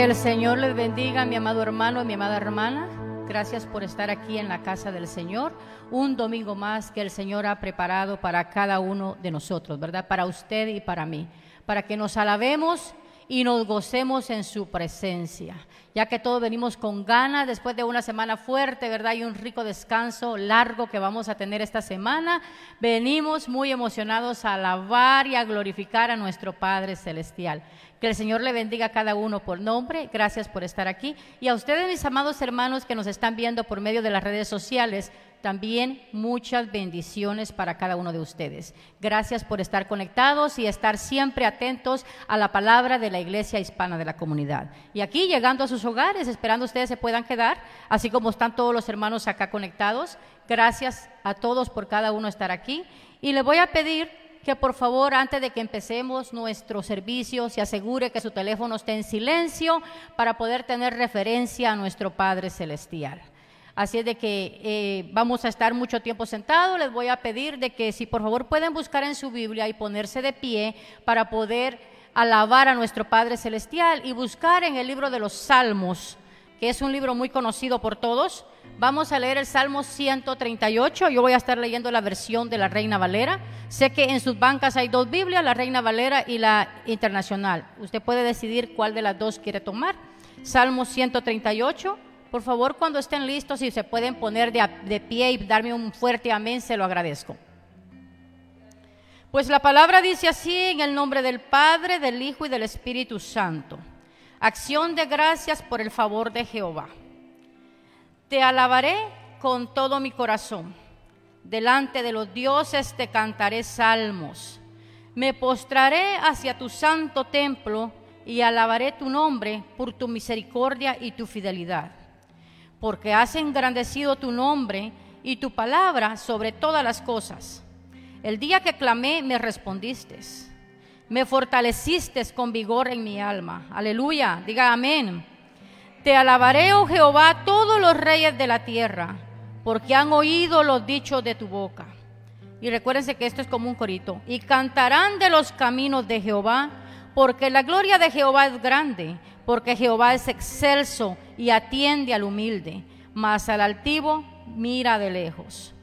Que el Señor les bendiga, mi amado hermano y mi amada hermana. Gracias por estar aquí en la casa del Señor. Un domingo más que el Señor ha preparado para cada uno de nosotros, ¿verdad? Para usted y para mí. Para que nos alabemos y nos gocemos en su presencia, ya que todos venimos con ganas después de una semana fuerte, ¿verdad? Y un rico descanso largo que vamos a tener esta semana. Venimos muy emocionados a alabar y a glorificar a nuestro Padre Celestial. Que el Señor le bendiga a cada uno por nombre. Gracias por estar aquí. Y a ustedes, mis amados hermanos que nos están viendo por medio de las redes sociales, también muchas bendiciones para cada uno de ustedes. Gracias por estar conectados y estar siempre atentos a la palabra de la iglesia hispana de la comunidad. Y aquí llegando a sus hogares, esperando ustedes se puedan quedar, así como están todos los hermanos acá conectados. Gracias a todos por cada uno estar aquí. Y le voy a pedir que por favor, antes de que empecemos nuestro servicio, se asegure que su teléfono esté en silencio para poder tener referencia a nuestro Padre Celestial. Así es de que eh, vamos a estar mucho tiempo sentados. Les voy a pedir de que si por favor pueden buscar en su Biblia y ponerse de pie para poder alabar a nuestro Padre Celestial y buscar en el libro de los Salmos, que es un libro muy conocido por todos. Vamos a leer el Salmo 138. Yo voy a estar leyendo la versión de la Reina Valera. Sé que en sus bancas hay dos Biblias, la Reina Valera y la Internacional. Usted puede decidir cuál de las dos quiere tomar. Salmo 138. Por favor, cuando estén listos, si se pueden poner de, pie y darme un fuerte amén, se lo agradezco. Pues la palabra dice así en el nombre del Padre, del Hijo y del Espíritu Santo. Acción de gracias por el favor de Jehová. Te alabaré con todo mi corazón. Delante de los dioses te cantaré salmos. Me postraré hacia tu santo templo y alabaré tu nombre por tu misericordia y tu fidelidad porque has engrandecido tu nombre y tu palabra sobre todas las cosas. El día que clamé, me respondiste. Me fortaleciste con vigor en mi alma. Aleluya, diga amén. Te alabaré, oh Jehová, todos los reyes de la tierra, porque han oído los dichos de tu boca. Y recuérdense que esto es como un corito. Y cantarán de los caminos de Jehová, porque la gloria de Jehová es grande porque Jehová es excelso y atiende al humilde, mas al altivo mira de lejos.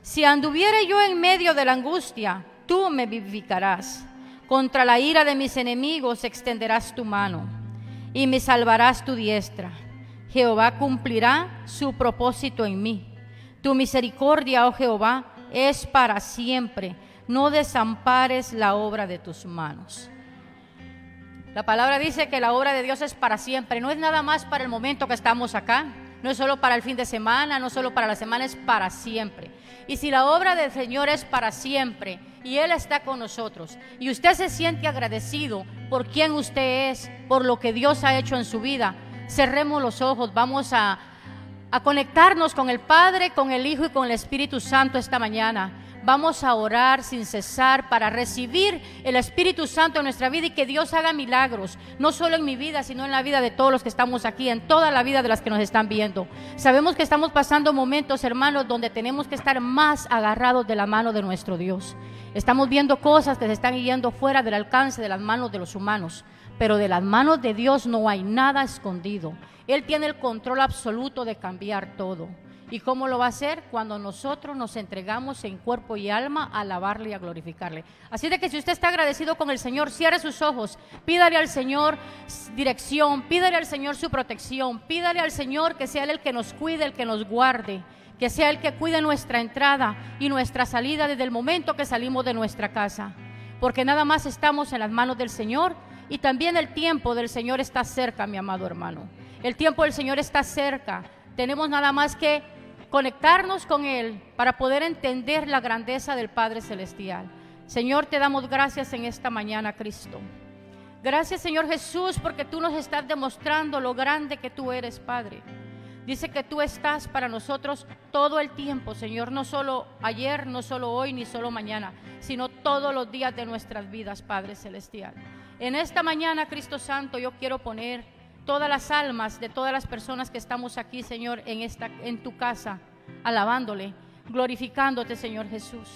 Si anduviere yo en medio de la angustia, tú me vivificarás. Contra la ira de mis enemigos extenderás tu mano y me salvarás tu diestra. Jehová cumplirá su propósito en mí. Tu misericordia, oh Jehová, es para siempre. No desampares la obra de tus manos. La palabra dice que la obra de Dios es para siempre, no es nada más para el momento que estamos acá, no es solo para el fin de semana, no solo para la semana, es para siempre. Y si la obra del Señor es para siempre y Él está con nosotros. Y usted se siente agradecido por quien usted es, por lo que Dios ha hecho en su vida, cerremos los ojos, vamos a, a conectarnos con el Padre, con el Hijo y con el Espíritu Santo esta mañana vamos a orar sin cesar para recibir el Espíritu Santo en nuestra vida y que Dios haga milagros, no solo en mi vida, sino en la vida de todos los que estamos aquí, en toda la vida de las que nos están viendo. Sabemos que estamos pasando momentos, hermanos, donde tenemos que estar más agarrados de la mano de nuestro Dios. Estamos viendo cosas que se están yendo fuera del alcance de las manos de los humanos, pero de las manos de Dios no hay nada escondido. Él tiene el control absoluto de cambiar todo. ¿Y cómo lo va a hacer? Cuando nosotros nos entregamos en cuerpo y alma a alabarle y a glorificarle. Así de que si usted está agradecido con el Señor, cierre sus ojos, pídale al Señor dirección, pídale al Señor su protección, pídale al Señor que sea Él el que nos cuide, el que nos guarde, que sea el que cuide nuestra entrada y nuestra salida desde el momento que salimos de nuestra casa. Porque nada más estamos en las manos del Señor y también el tiempo del Señor está cerca, mi amado hermano. El tiempo del Señor está cerca. Tenemos nada más que conectarnos con Él para poder entender la grandeza del Padre Celestial. Señor, te damos gracias en esta mañana, Cristo. Gracias, Señor Jesús, porque tú nos estás demostrando lo grande que tú eres, Padre. Dice que tú estás para nosotros todo el tiempo, Señor, no solo ayer, no solo hoy, ni solo mañana, sino todos los días de nuestras vidas, Padre Celestial. En esta mañana, Cristo Santo, yo quiero poner todas las almas de todas las personas que estamos aquí, Señor, en, esta, en tu casa, alabándole, glorificándote, Señor Jesús.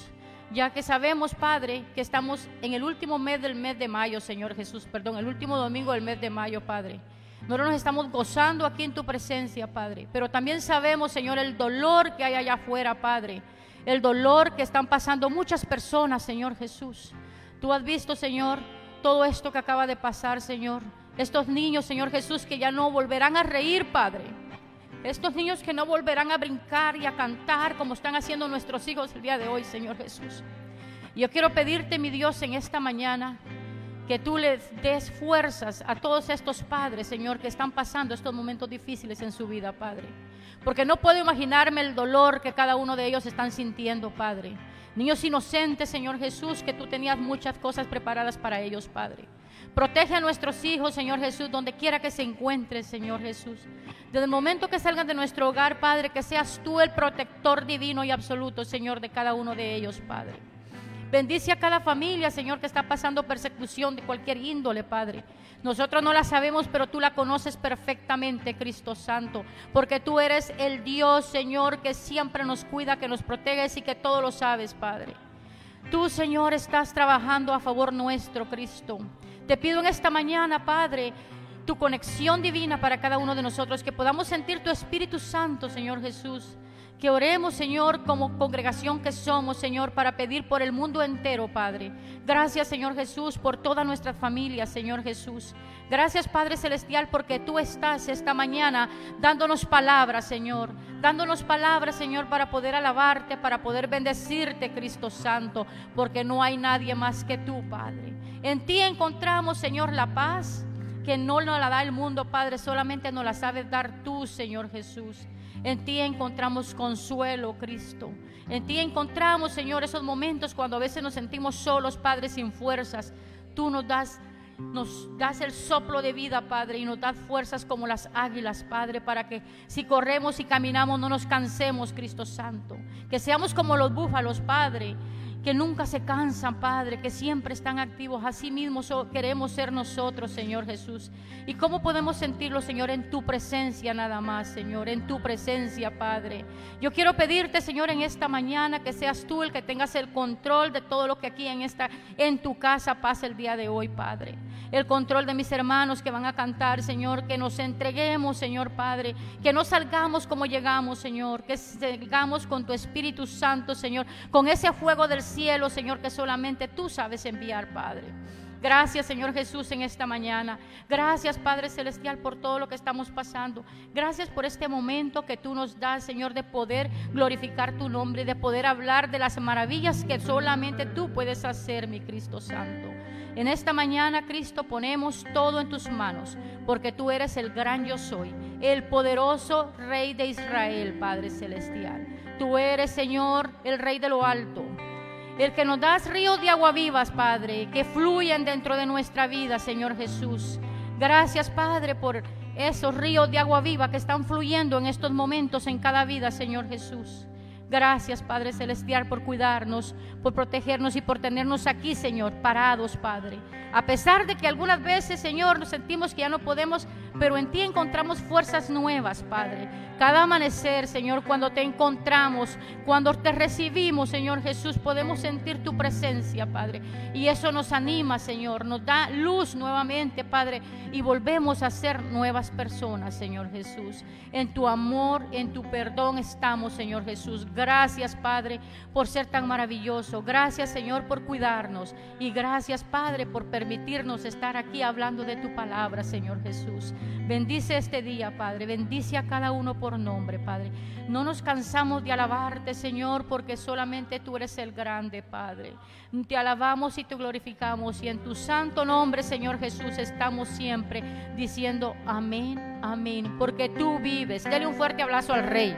Ya que sabemos, Padre, que estamos en el último mes del mes de mayo, Señor Jesús, perdón, el último domingo del mes de mayo, Padre. Nosotros nos estamos gozando aquí en tu presencia, Padre. Pero también sabemos, Señor, el dolor que hay allá afuera, Padre. El dolor que están pasando muchas personas, Señor Jesús. Tú has visto, Señor, todo esto que acaba de pasar, Señor. Estos niños, Señor Jesús, que ya no volverán a reír, Padre. Estos niños que no volverán a brincar y a cantar como están haciendo nuestros hijos el día de hoy, Señor Jesús. Yo quiero pedirte, mi Dios, en esta mañana, que tú les des fuerzas a todos estos padres, Señor, que están pasando estos momentos difíciles en su vida, Padre. Porque no puedo imaginarme el dolor que cada uno de ellos están sintiendo, Padre. Niños inocentes, Señor Jesús, que tú tenías muchas cosas preparadas para ellos, Padre. Protege a nuestros hijos, Señor Jesús, donde quiera que se encuentren, Señor Jesús. Desde el momento que salgan de nuestro hogar, Padre, que seas tú el protector divino y absoluto, Señor, de cada uno de ellos, Padre. Bendice a cada familia, Señor, que está pasando persecución de cualquier índole, Padre. Nosotros no la sabemos, pero tú la conoces perfectamente, Cristo Santo, porque tú eres el Dios, Señor, que siempre nos cuida, que nos protege y que todo lo sabes, Padre. Tú, Señor, estás trabajando a favor nuestro, Cristo. Te pido en esta mañana, Padre, tu conexión divina para cada uno de nosotros, que podamos sentir tu Espíritu Santo, Señor Jesús que oremos, Señor, como congregación que somos, Señor, para pedir por el mundo entero, Padre. Gracias, Señor Jesús, por toda nuestra familia, Señor Jesús. Gracias, Padre Celestial, porque tú estás esta mañana dándonos palabras, Señor. Dándonos palabras, Señor, para poder alabarte, para poder bendecirte, Cristo Santo, porque no hay nadie más que tú, Padre. En ti encontramos, Señor, la paz que no nos la da el mundo, Padre, solamente nos la sabes dar tú, Señor Jesús. En ti encontramos consuelo, Cristo. En ti encontramos, Señor, esos momentos cuando a veces nos sentimos solos, Padre, sin fuerzas. Tú nos das nos das el soplo de vida, Padre, y nos das fuerzas como las águilas, Padre, para que si corremos y caminamos no nos cansemos, Cristo Santo. Que seamos como los búfalos, Padre, que nunca se cansan, Padre, que siempre están activos. Así mismo queremos ser nosotros, Señor Jesús. ¿Y cómo podemos sentirlo, Señor, en tu presencia nada más, Señor, en tu presencia, Padre? Yo quiero pedirte, Señor, en esta mañana que seas tú el que tengas el control de todo lo que aquí en esta en tu casa pasa el día de hoy, Padre. El control de mis hermanos que van a cantar, Señor, que nos entreguemos, Señor Padre, que no salgamos como llegamos, Señor, que salgamos con tu Espíritu Santo, Señor, con ese fuego del cielo, Señor, que solamente tú sabes enviar, Padre. Gracias, Señor Jesús, en esta mañana. Gracias, Padre Celestial, por todo lo que estamos pasando. Gracias por este momento que tú nos das, Señor, de poder glorificar tu nombre, de poder hablar de las maravillas que solamente tú puedes hacer, mi Cristo Santo. En esta mañana, Cristo, ponemos todo en tus manos, porque tú eres el gran yo soy, el poderoso Rey de Israel, Padre Celestial. Tú eres, Señor, el Rey de lo alto el que nos das ríos de agua vivas, Padre, que fluyen dentro de nuestra vida, Señor Jesús. Gracias, Padre, por esos ríos de agua viva que están fluyendo en estos momentos en cada vida, Señor Jesús. Gracias, Padre Celestial, por cuidarnos, por protegernos y por tenernos aquí, Señor, parados, Padre. A pesar de que algunas veces, Señor, nos sentimos que ya no podemos, pero en ti encontramos fuerzas nuevas, Padre. Cada amanecer, Señor, cuando te encontramos, cuando te recibimos, Señor Jesús, podemos sentir tu presencia, Padre. Y eso nos anima, Señor, nos da luz nuevamente, Padre, y volvemos a ser nuevas personas, Señor Jesús. En tu amor, en tu perdón estamos, Señor Jesús. Gracias, Padre, por ser tan maravilloso. Gracias, Señor, por cuidarnos. Y gracias, Padre, por permitirnos estar aquí hablando de tu palabra, Señor Jesús. Bendice este día, Padre. Bendice a cada uno por nombre, Padre. No nos cansamos de alabarte, Señor, porque solamente tú eres el grande, Padre. Te alabamos y te glorificamos. Y en tu santo nombre, Señor Jesús, estamos siempre diciendo amén, amén. Porque tú vives. Dale un fuerte abrazo al Rey.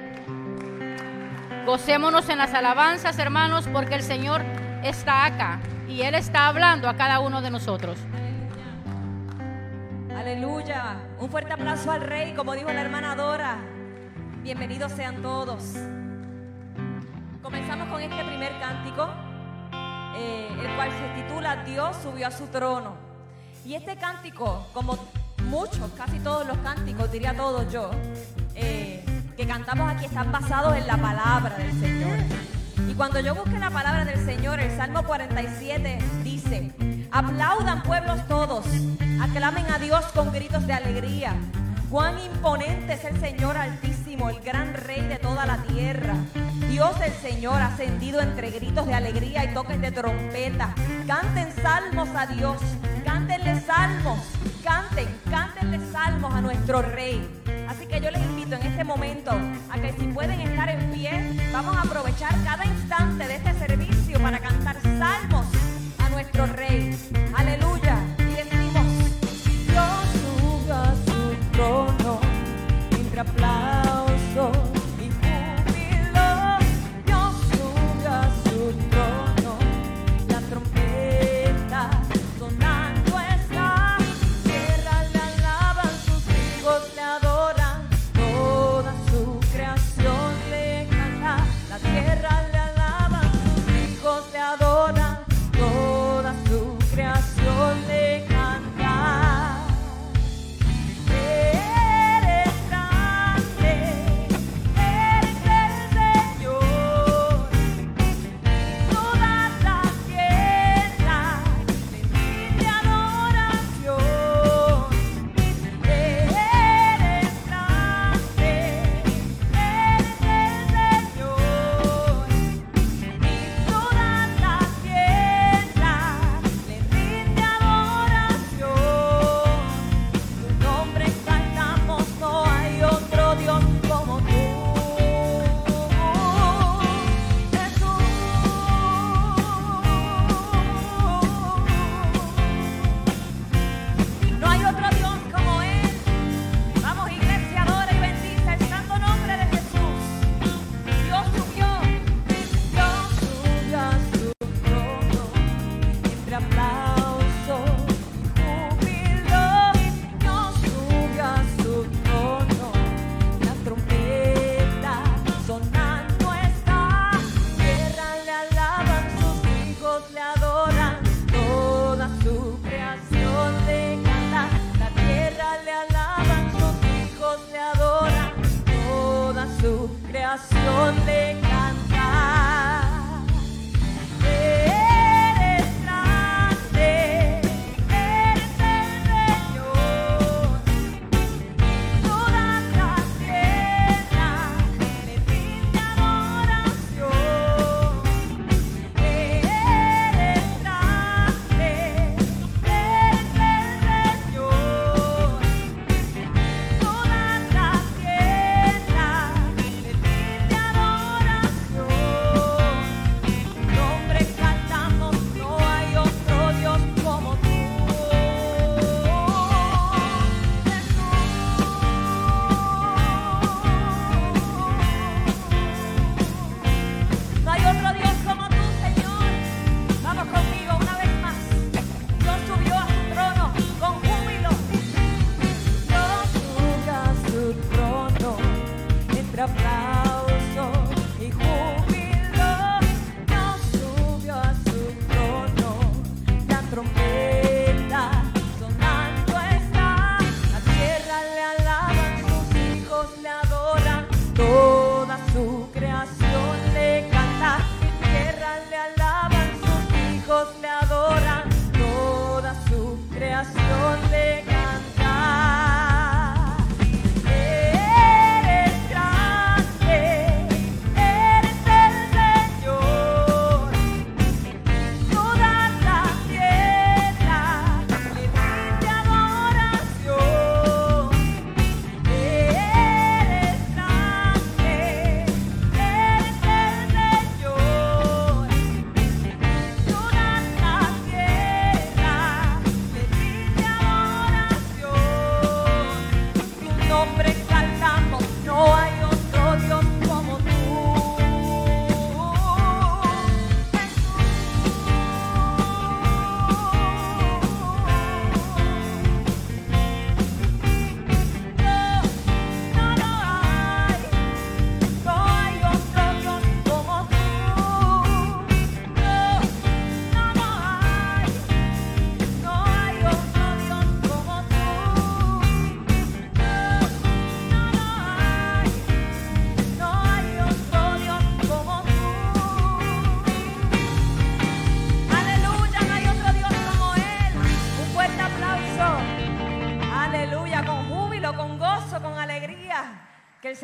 Gocémonos en las alabanzas, hermanos, porque el Señor está acá y Él está hablando a cada uno de nosotros. Aleluya. Un fuerte aplauso al Rey, como dijo la hermana Dora. Bienvenidos sean todos. Comenzamos con este primer cántico, eh, el cual se titula Dios subió a su trono. Y este cántico, como muchos, casi todos los cánticos, diría todos yo, eh, que cantamos aquí están basados en la palabra del Señor. Y cuando yo busqué la palabra del Señor, el Salmo 47 dice, Aplaudan pueblos todos, aclamen a Dios con gritos de alegría. Cuán imponente es el Señor Altísimo, el gran Rey de toda la tierra. Dios el Señor ascendido entre gritos de alegría y toques de trompeta. Canten salmos a Dios, cántenle salmos, canten, cántenle salmos a nuestro Rey. Así que yo les invito en este momento a que si pueden estar en pie, vamos a aprovechar cada instante de este servicio para cantar salmos a nuestro Rey. Aleluya.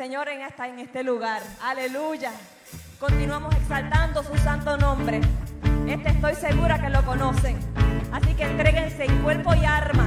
Señor en, en este lugar. Aleluya. Continuamos exaltando su santo nombre. Este estoy segura que lo conocen. Así que entreguense en cuerpo y arma.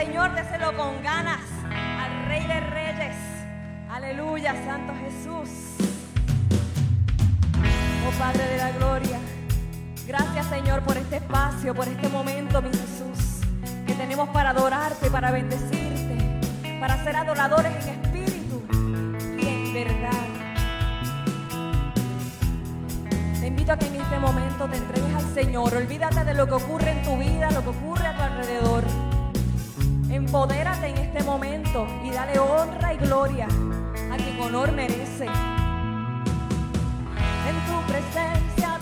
Señor, de hacerlo con ganas al Rey de Reyes. Aleluya, Santo Jesús. Oh Padre de la Gloria, gracias Señor por este espacio, por este momento, mi Jesús, que tenemos para adorarte, para bendecirte, para ser adoradores en espíritu y en verdad. Te invito a que en este momento te entregues al Señor, olvídate de lo que ocurre en tu vida, lo que ocurre a tu alrededor. Empodérate en este momento y dale honra y gloria a quien honor merece. En tu presencia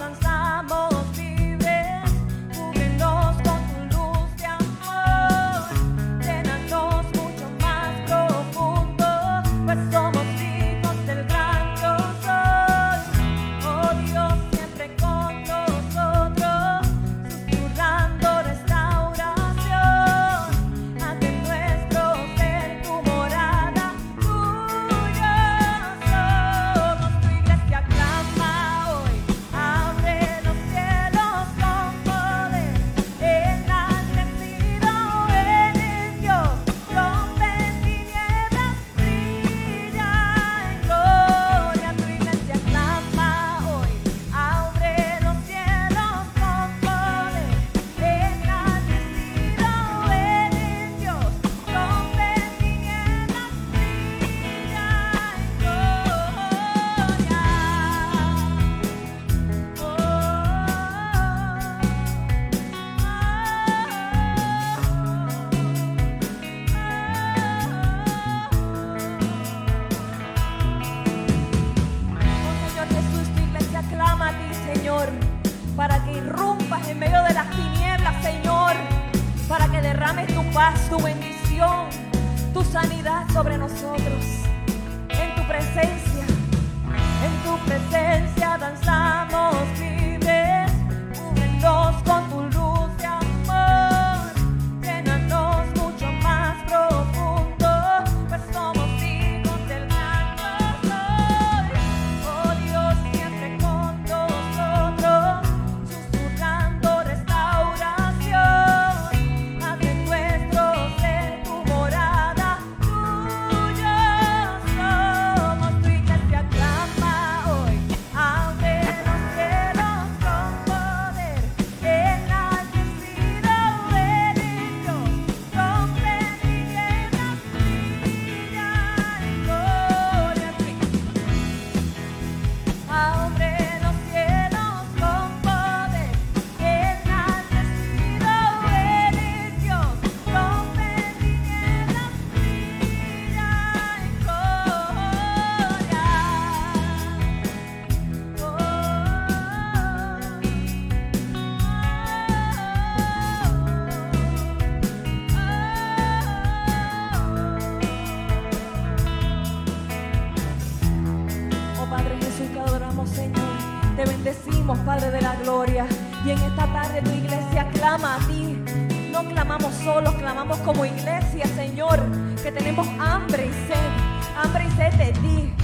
de ti.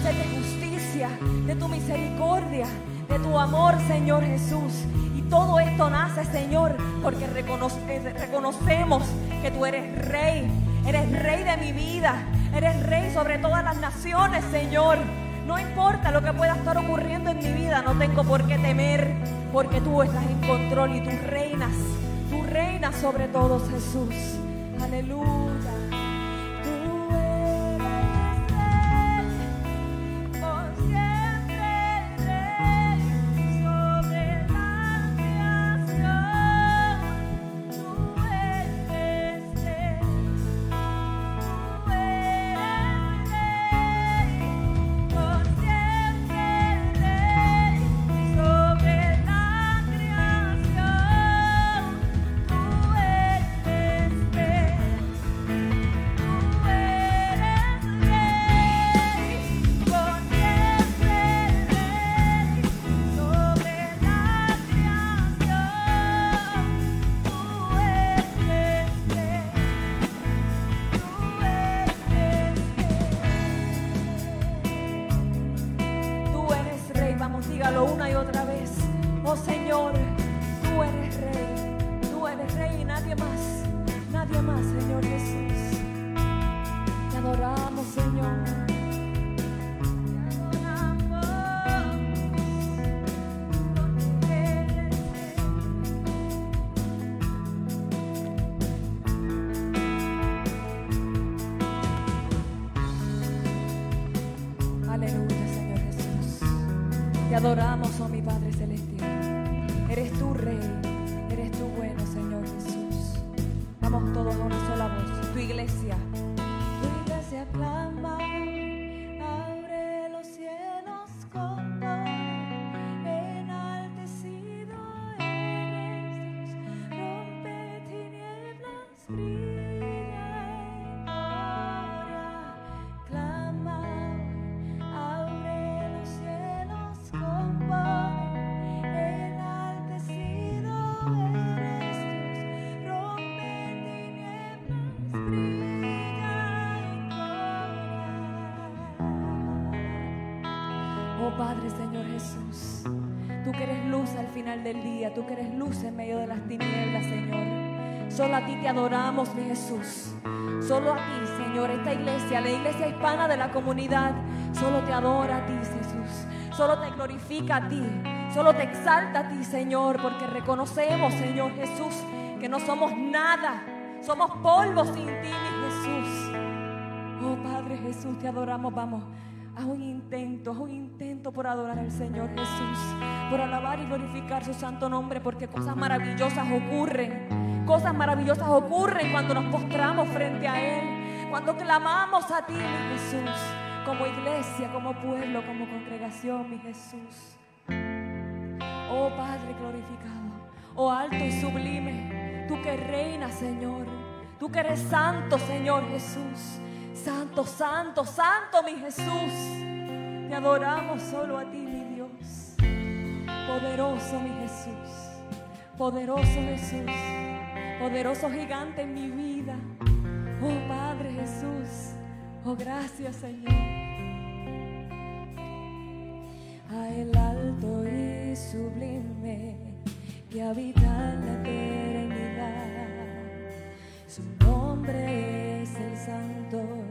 De justicia, de tu misericordia, de tu amor, Señor Jesús. Y todo esto nace, Señor, porque reconoce- reconocemos que tú eres rey. Eres rey de mi vida. Eres rey sobre todas las naciones, Señor. No importa lo que pueda estar ocurriendo en mi vida, no tengo por qué temer, porque tú estás en control y tú reinas. Tú reinas sobre todos, Jesús. Aleluya. Te adoramos, mi Jesús. Solo a ti, Señor, esta iglesia, la iglesia hispana de la comunidad, solo te adora a ti, Jesús. Solo te glorifica a ti. Solo te exalta a ti, Señor, porque reconocemos, Señor Jesús, que no somos nada. Somos polvo sin ti, mi Jesús. Oh Padre Jesús, te adoramos. Vamos, haz un intento, haz un intento por adorar al Señor Jesús, por alabar y glorificar su santo nombre, porque cosas maravillosas ocurren. Cosas maravillosas ocurren cuando nos postramos frente a Él, cuando clamamos a ti, mi Jesús, como iglesia, como pueblo, como congregación, mi Jesús. Oh Padre glorificado, oh alto y sublime, tú que reinas, Señor, tú que eres santo, Señor Jesús, santo, santo, santo, mi Jesús. Te adoramos solo a ti, mi Dios. Poderoso, mi Jesús, poderoso Jesús, poderoso gigante en mi vida. Oh Padre Jesús, oh gracias, Señor. a el alto y sublime que habita en la eternidad. Su nombre es el Santo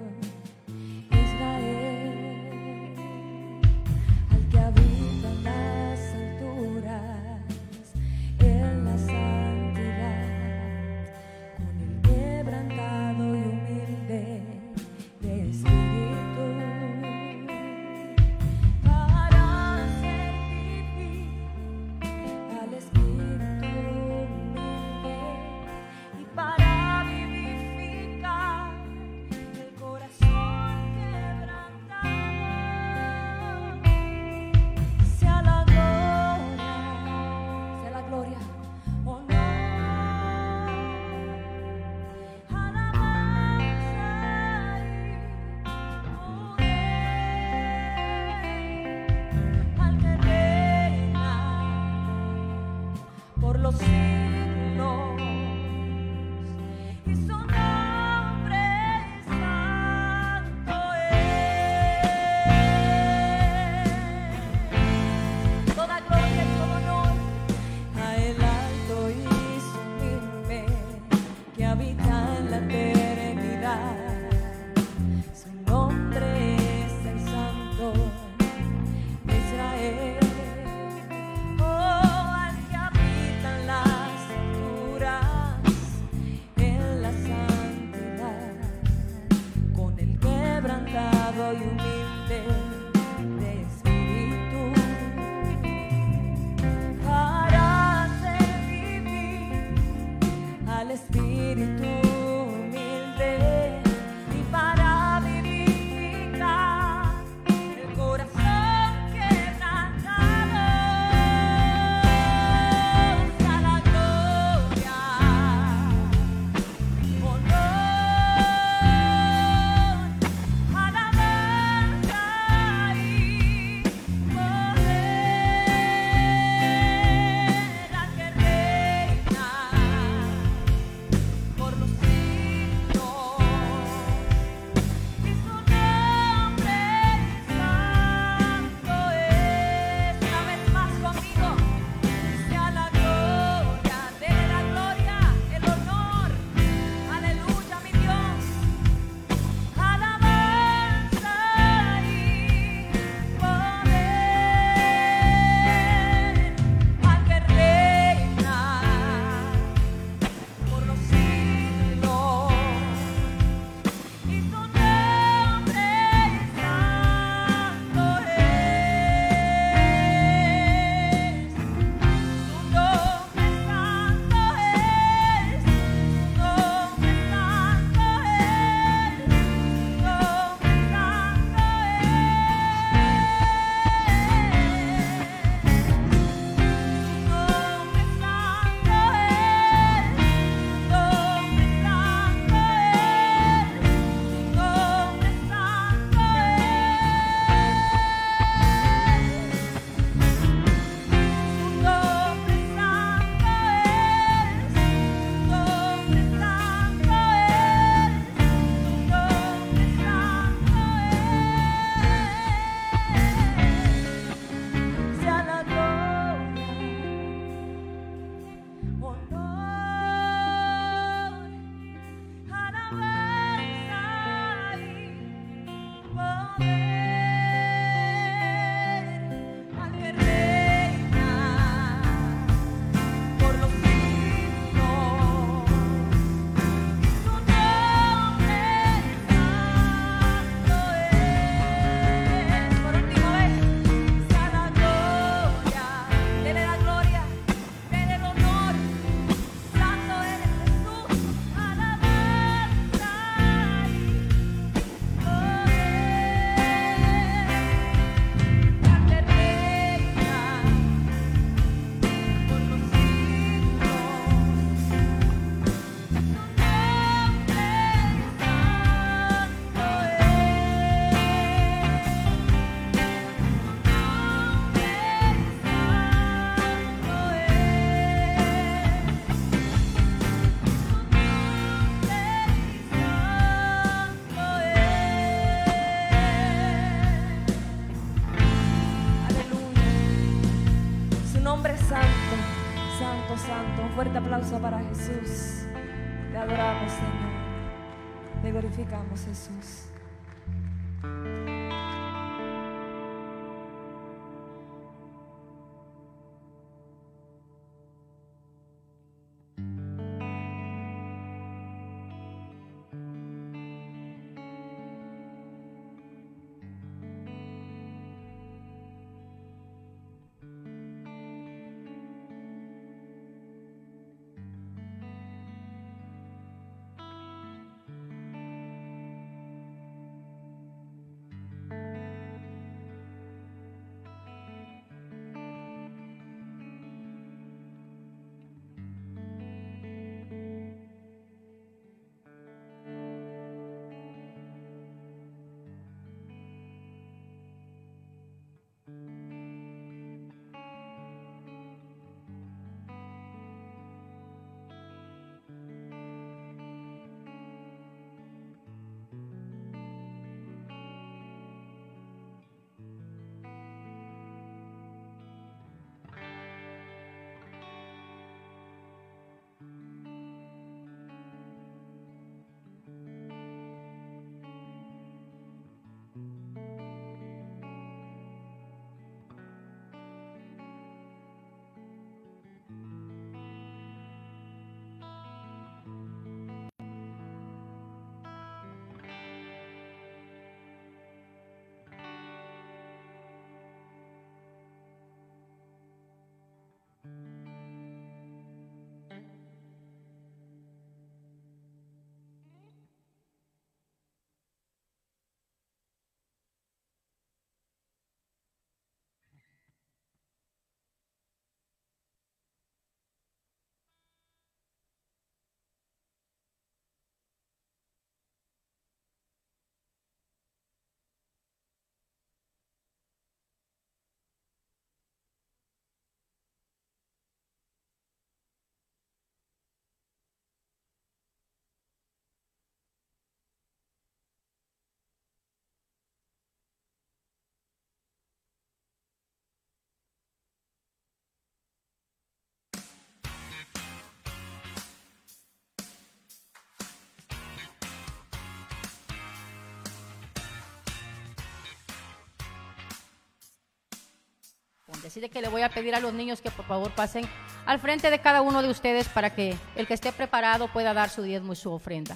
Así de que le voy a pedir a los niños que por favor pasen al frente de cada uno de ustedes para que el que esté preparado pueda dar su diezmo y su ofrenda.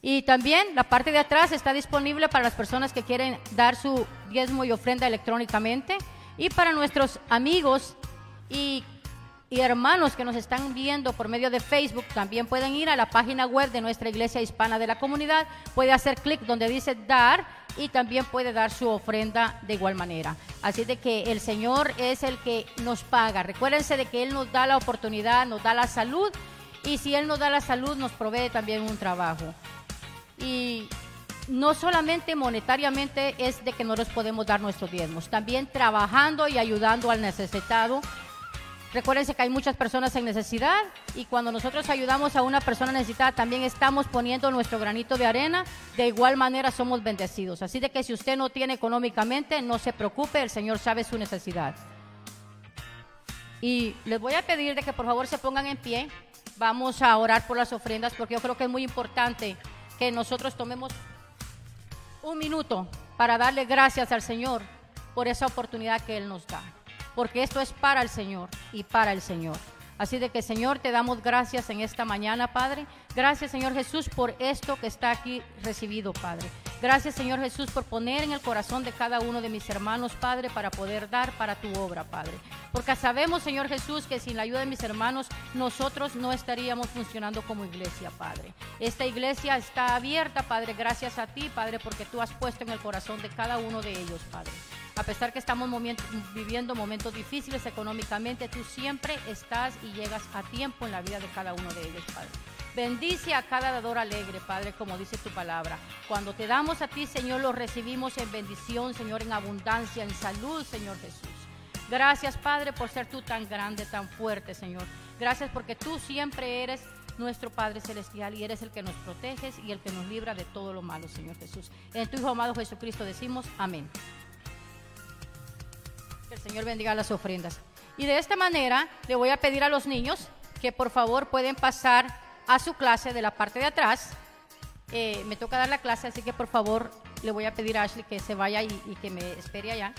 Y también la parte de atrás está disponible para las personas que quieren dar su diezmo y ofrenda electrónicamente y para nuestros amigos y, y hermanos que nos están viendo por medio de Facebook también pueden ir a la página web de nuestra iglesia hispana de la comunidad, puede hacer clic donde dice dar y también puede dar su ofrenda de igual manera. Así de que el Señor es el que nos paga. Recuérdense de que Él nos da la oportunidad, nos da la salud y si Él nos da la salud nos provee también un trabajo. Y no solamente monetariamente es de que no nos podemos dar nuestros diezmos, también trabajando y ayudando al necesitado Recuérdense que hay muchas personas en necesidad y cuando nosotros ayudamos a una persona necesitada también estamos poniendo nuestro granito de arena. De igual manera somos bendecidos. Así de que si usted no tiene económicamente, no se preocupe, el Señor sabe su necesidad. Y les voy a pedir de que por favor se pongan en pie. Vamos a orar por las ofrendas porque yo creo que es muy importante que nosotros tomemos un minuto para darle gracias al Señor por esa oportunidad que Él nos da porque esto es para el Señor y para el Señor. Así de que Señor, te damos gracias en esta mañana, Padre. Gracias, Señor Jesús, por esto que está aquí recibido, Padre. Gracias, Señor Jesús, por poner en el corazón de cada uno de mis hermanos, Padre, para poder dar para tu obra, Padre. Porque sabemos, Señor Jesús, que sin la ayuda de mis hermanos, nosotros no estaríamos funcionando como iglesia, Padre. Esta iglesia está abierta, Padre, gracias a ti, Padre, porque tú has puesto en el corazón de cada uno de ellos, Padre. A pesar que estamos viviendo momentos difíciles económicamente, tú siempre estás y llegas a tiempo en la vida de cada uno de ellos, Padre. Bendice a cada dador alegre, Padre, como dice tu palabra. Cuando te damos a ti, Señor, lo recibimos en bendición, Señor, en abundancia, en salud, Señor Jesús. Gracias, Padre, por ser tú tan grande, tan fuerte, Señor. Gracias porque tú siempre eres nuestro Padre Celestial y eres el que nos proteges y el que nos libra de todo lo malo, Señor Jesús. En tu Hijo amado Jesucristo decimos amén. Que el Señor bendiga las ofrendas. Y de esta manera le voy a pedir a los niños que por favor pueden pasar a su clase de la parte de atrás. Eh, me toca dar la clase, así que por favor le voy a pedir a Ashley que se vaya y, y que me espere allá.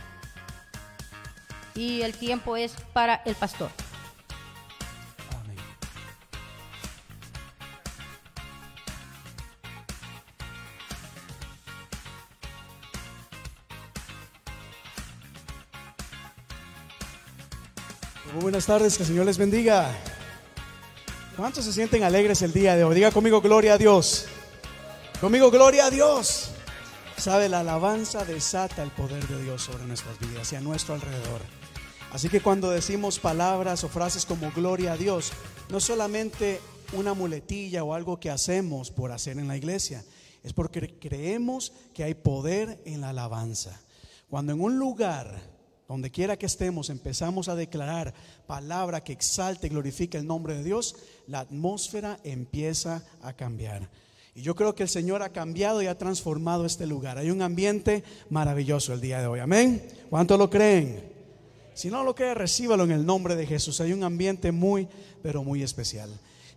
Y el tiempo es para el pastor. Muy buenas tardes, que el Señor les bendiga. ¿Cuántos se sienten alegres el día de hoy? Diga conmigo, gloria a Dios. Conmigo, gloria a Dios. Sabe, la alabanza desata el poder de Dios sobre nuestras vidas y a nuestro alrededor. Así que cuando decimos palabras o frases como gloria a Dios, no solamente una muletilla o algo que hacemos por hacer en la iglesia, es porque creemos que hay poder en la alabanza. Cuando en un lugar, donde quiera que estemos, empezamos a declarar palabra que exalte y glorifique el nombre de Dios, la atmósfera empieza a cambiar. Y yo creo que el Señor ha cambiado y ha transformado este lugar. Hay un ambiente maravilloso el día de hoy. Amén. ¿Cuánto lo creen? Si no lo cree, recíbalo en el nombre de Jesús. Hay un ambiente muy, pero muy especial.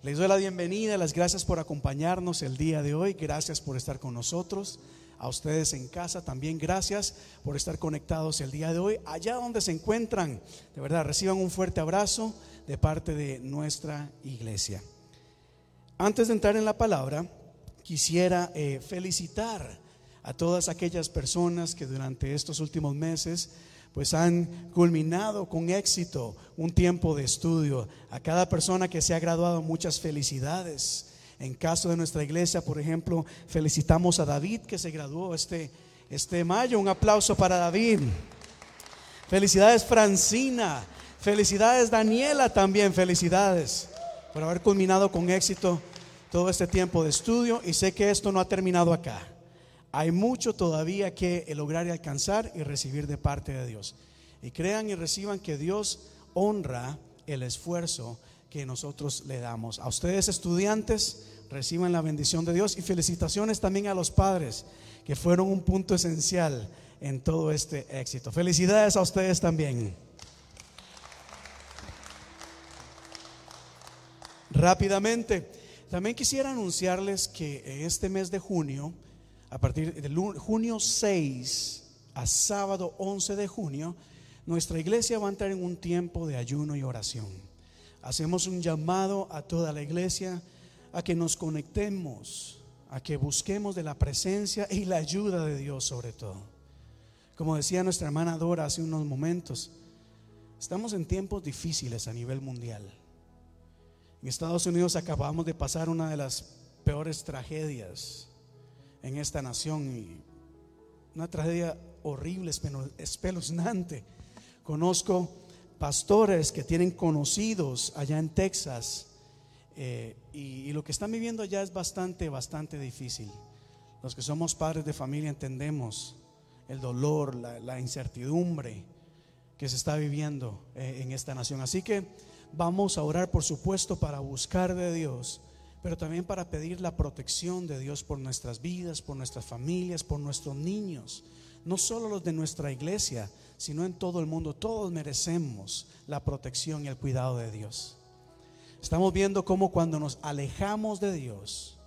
Les doy la bienvenida, las gracias por acompañarnos el día de hoy. Gracias por estar con nosotros. A ustedes en casa también gracias por estar conectados el día de hoy. Allá donde se encuentran, de verdad, reciban un fuerte abrazo de parte de nuestra iglesia. Antes de entrar en la palabra, quisiera eh, felicitar a todas aquellas personas que durante estos últimos meses pues han culminado con éxito un tiempo de estudio. A cada persona que se ha graduado, muchas felicidades. En caso de nuestra iglesia, por ejemplo, felicitamos a David que se graduó este, este mayo. Un aplauso para David. Felicidades Francina. Felicidades Daniela también. Felicidades por haber culminado con éxito todo este tiempo de estudio. Y sé que esto no ha terminado acá. Hay mucho todavía que lograr y alcanzar y recibir de parte de Dios. Y crean y reciban que Dios honra el esfuerzo que nosotros le damos. A ustedes estudiantes, reciban la bendición de Dios y felicitaciones también a los padres, que fueron un punto esencial en todo este éxito. Felicidades a ustedes también. Rápidamente, también quisiera anunciarles que este mes de junio, a partir de lu- junio 6 a sábado 11 de junio, nuestra iglesia va a entrar en un tiempo de ayuno y oración. Hacemos un llamado a toda la iglesia a que nos conectemos, a que busquemos de la presencia y la ayuda de Dios sobre todo. Como decía nuestra hermana Dora hace unos momentos, estamos en tiempos difíciles a nivel mundial. En Estados Unidos acabamos de pasar una de las peores tragedias en esta nación y una tragedia horrible, espeluznante. Conozco pastores que tienen conocidos allá en Texas eh, y, lo que están viviendo allá es bastante, bastante difícil. Los que somos padres de familia entendemos el dolor, la, la incertidumbre que se está viviendo eh, en esta nación. Así que vamos a orar, por supuesto, para buscar de Dios, pero también para pedir la protección de Dios por nuestras vidas, por nuestras familias, por nuestros niños. No solo los de nuestra iglesia, sino en todo el mundo. Todos merecemos la protección y el cuidado de Dios. Estamos viendo cómo cuando nos alejamos de Dios,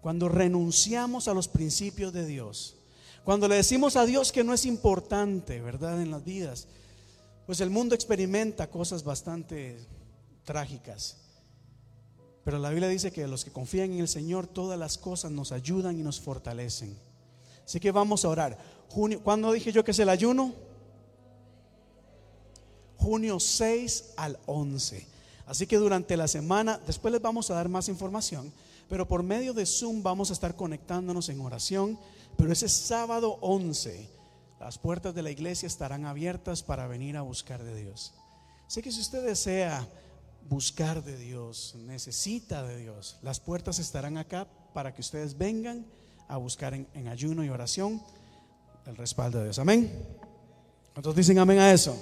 cuando renunciamos a los principios de Dios, cuando le decimos a Dios que no es importante, ¿verdad? En las vidas, pues el mundo experimenta cosas bastante trágicas. Pero la Biblia dice que los que confían en el Señor, todas las cosas nos ayudan y nos fortalecen. Así que vamos a orar. Junio, ¿cuándo dije yo que es el ayuno? Junio 6 al 11. Así que durante la semana, después les vamos a dar más información, pero por medio de Zoom vamos a estar conectándonos en oración. Pero ese sábado 11, las puertas de la iglesia estarán abiertas para venir a buscar de Dios. Así que si usted desea buscar de Dios, necesita de Dios, las puertas estarán acá para que ustedes vengan a buscar en ayuno y oración el respaldo de Dios. Amén. ¿Cuántos dicen amén a eso?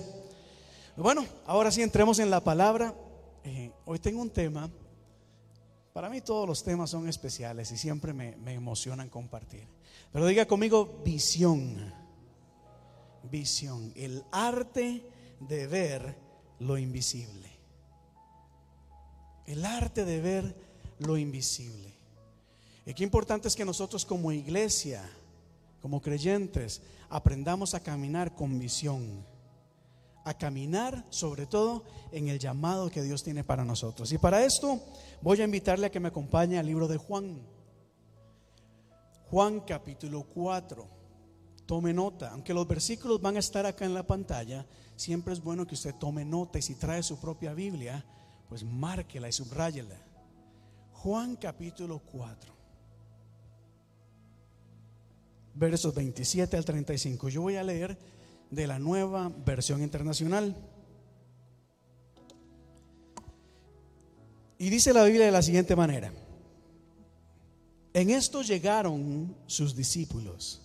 Bueno, ahora sí entremos en la palabra. Eh, hoy tengo un tema. Para mí todos los temas son especiales y siempre me, me emocionan compartir. Pero diga conmigo visión. Visión. El arte de ver lo invisible. El arte de ver lo invisible. Y qué importante es que nosotros como iglesia, como creyentes, aprendamos a caminar con visión. A caminar sobre todo en el llamado que Dios tiene para nosotros. Y para esto voy a invitarle a que me acompañe al libro de Juan. Juan capítulo 4. Tome nota, aunque los versículos van a estar acá en la pantalla, siempre es bueno que usted tome nota y si trae su propia Biblia, pues márquela y subrayela. Juan capítulo 4, versos 27 al 35. Yo voy a leer de la nueva versión internacional. Y dice la Biblia de la siguiente manera. En esto llegaron sus discípulos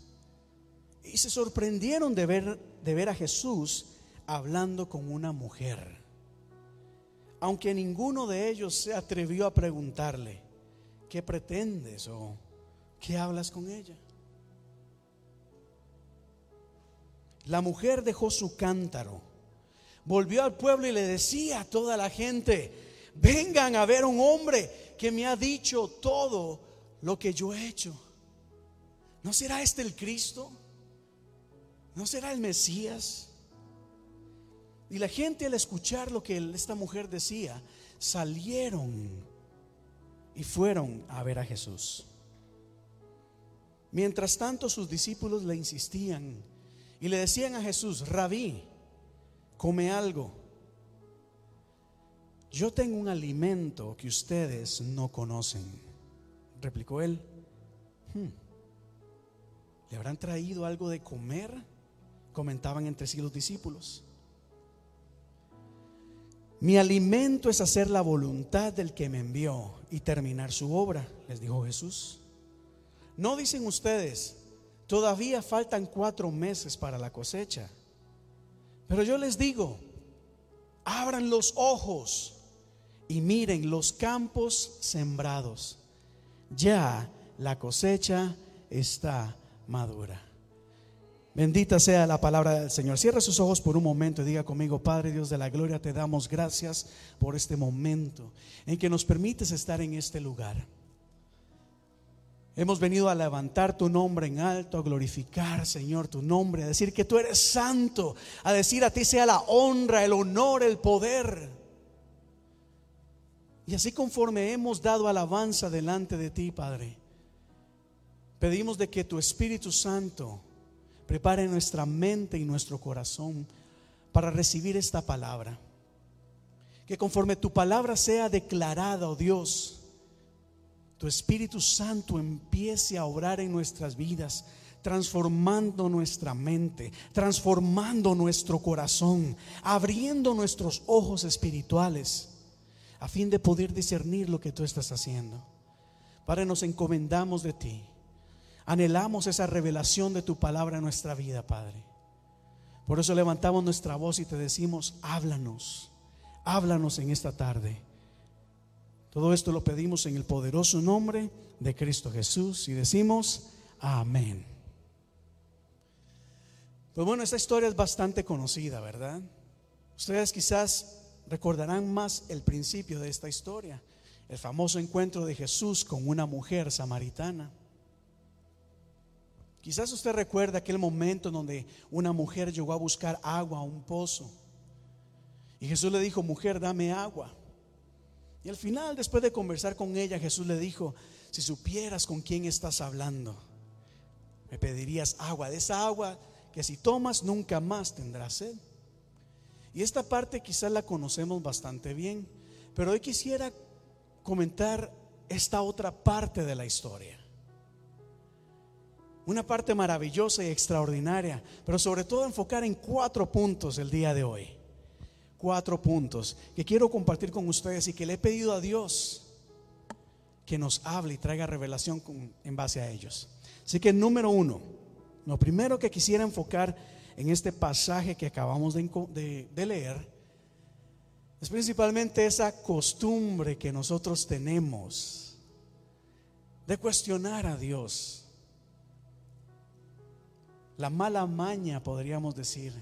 y se sorprendieron de ver, de ver a Jesús hablando con una mujer. Aunque ninguno de ellos se atrevió a preguntarle, ¿qué pretendes o qué hablas con ella? La mujer dejó su cántaro, volvió al pueblo y le decía a toda la gente, vengan a ver un hombre que me ha dicho todo lo que yo he hecho. ¿No será este el Cristo? ¿No será el Mesías? Y la gente al escuchar lo que esta mujer decía, salieron y fueron a ver a Jesús. Mientras tanto sus discípulos le insistían y le decían a Jesús, rabí, come algo. Yo tengo un alimento que ustedes no conocen, replicó él. Hmm. ¿Le habrán traído algo de comer? Comentaban entre sí los discípulos. Mi alimento es hacer la voluntad del que me envió y terminar su obra, les dijo Jesús. No dicen ustedes, todavía faltan cuatro meses para la cosecha. Pero yo les digo, abran los ojos y miren los campos sembrados. Ya la cosecha está madura. Bendita sea la palabra del Señor. Cierra sus ojos por un momento y diga conmigo, Padre Dios de la Gloria, te damos gracias por este momento en que nos permites estar en este lugar. Hemos venido a levantar tu nombre en alto, a glorificar, Señor, tu nombre, a decir que tú eres santo, a decir a ti sea la honra, el honor, el poder. Y así conforme hemos dado alabanza delante de ti, Padre, pedimos de que tu Espíritu Santo Prepare nuestra mente y nuestro corazón para recibir esta palabra. Que conforme tu palabra sea declarada, oh Dios, tu Espíritu Santo empiece a obrar en nuestras vidas, transformando nuestra mente, transformando nuestro corazón, abriendo nuestros ojos espirituales, a fin de poder discernir lo que tú estás haciendo. Padre, nos encomendamos de ti. Anhelamos esa revelación de tu palabra en nuestra vida, Padre. Por eso levantamos nuestra voz y te decimos, háblanos, háblanos en esta tarde. Todo esto lo pedimos en el poderoso nombre de Cristo Jesús y decimos, amén. Pues bueno, esta historia es bastante conocida, ¿verdad? Ustedes quizás recordarán más el principio de esta historia, el famoso encuentro de Jesús con una mujer samaritana. Quizás usted recuerda aquel momento donde una mujer llegó a buscar agua a un pozo. Y Jesús le dijo, mujer, dame agua. Y al final, después de conversar con ella, Jesús le dijo, si supieras con quién estás hablando, me pedirías agua, de esa agua que si tomas nunca más tendrás sed. Y esta parte quizás la conocemos bastante bien, pero hoy quisiera comentar esta otra parte de la historia. Una parte maravillosa y extraordinaria, pero sobre todo enfocar en cuatro puntos el día de hoy. Cuatro puntos que quiero compartir con ustedes y que le he pedido a Dios que nos hable y traiga revelación en base a ellos. Así que número uno, lo primero que quisiera enfocar en este pasaje que acabamos de, de leer es principalmente esa costumbre que nosotros tenemos de cuestionar a Dios la mala maña, podríamos decir,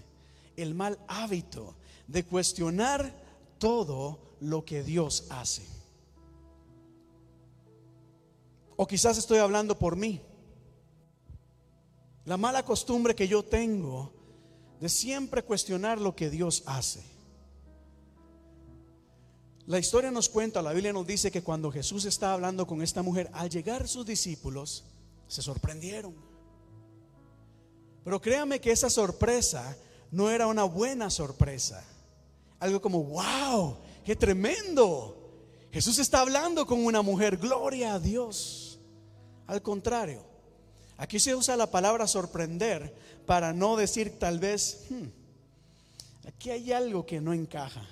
el mal hábito de cuestionar todo lo que Dios hace. O quizás estoy hablando por mí. La mala costumbre que yo tengo de siempre cuestionar lo que Dios hace. La historia nos cuenta, la Biblia nos dice que cuando Jesús estaba hablando con esta mujer, al llegar sus discípulos, se sorprendieron. Pero créame que esa sorpresa no era una buena sorpresa. Algo como, wow, qué tremendo. Jesús está hablando con una mujer, gloria a Dios. Al contrario, aquí se usa la palabra sorprender para no decir tal vez, hmm, aquí hay algo que no encaja.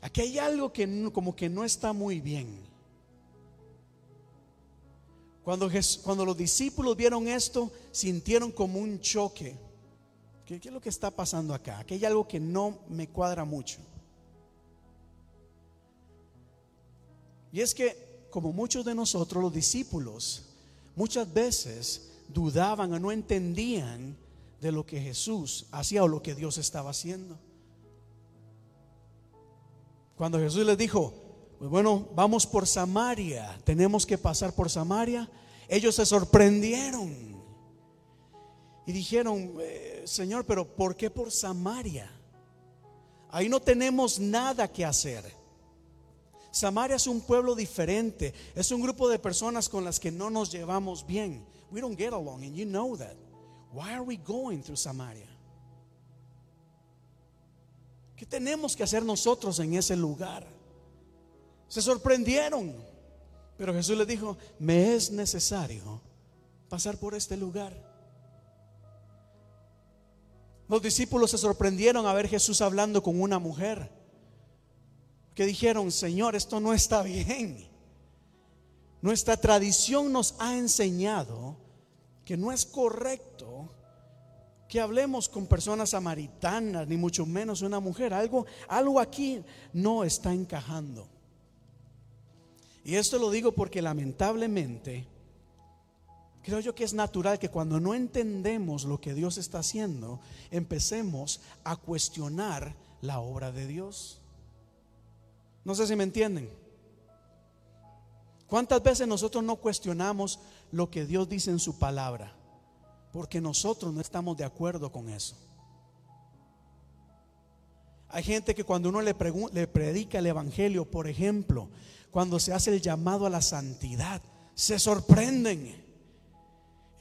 Aquí hay algo que como que no está muy bien. Cuando, cuando los discípulos vieron esto, sintieron como un choque. ¿Qué, es lo que está pasando acá? Aquí hay algo que no me cuadra mucho. Y es que, como muchos de nosotros, los discípulos, muchas veces dudaban o no entendían de lo que Jesús hacía o lo que Dios estaba haciendo. Cuando Jesús les dijo, pues bueno, vamos por Samaria, tenemos que pasar por Samaria, ellos se sorprendieron y dijeron, eh, Señor, pero ¿por qué por Samaria? Ahí no tenemos nada que hacer. Samaria es un pueblo diferente, es un grupo de personas con las que no nos llevamos bien. We don't get along and you know that. Why are we going through Samaria? ¿Qué tenemos que hacer nosotros en ese lugar? Se sorprendieron, pero Jesús les dijo, me es necesario pasar por este lugar. Los discípulos se sorprendieron a ver Jesús hablando con una mujer. Que dijeron, Señor, esto no está bien. Nuestra tradición nos ha enseñado que no es correcto que hablemos con personas samaritanas, ni mucho menos una mujer. Algo, algo aquí no está encajando. Y esto lo digo porque lamentablemente Creo yo que es natural que cuando no entendemos lo que Dios está haciendo, empecemos a cuestionar la obra de Dios. No sé si me entienden. ¿Cuántas veces nosotros no cuestionamos lo que Dios dice en su palabra? Porque nosotros no estamos de acuerdo con eso. Hay gente que cuando uno le, predica el Evangelio, por ejemplo, cuando se hace el llamado a la santidad, se sorprenden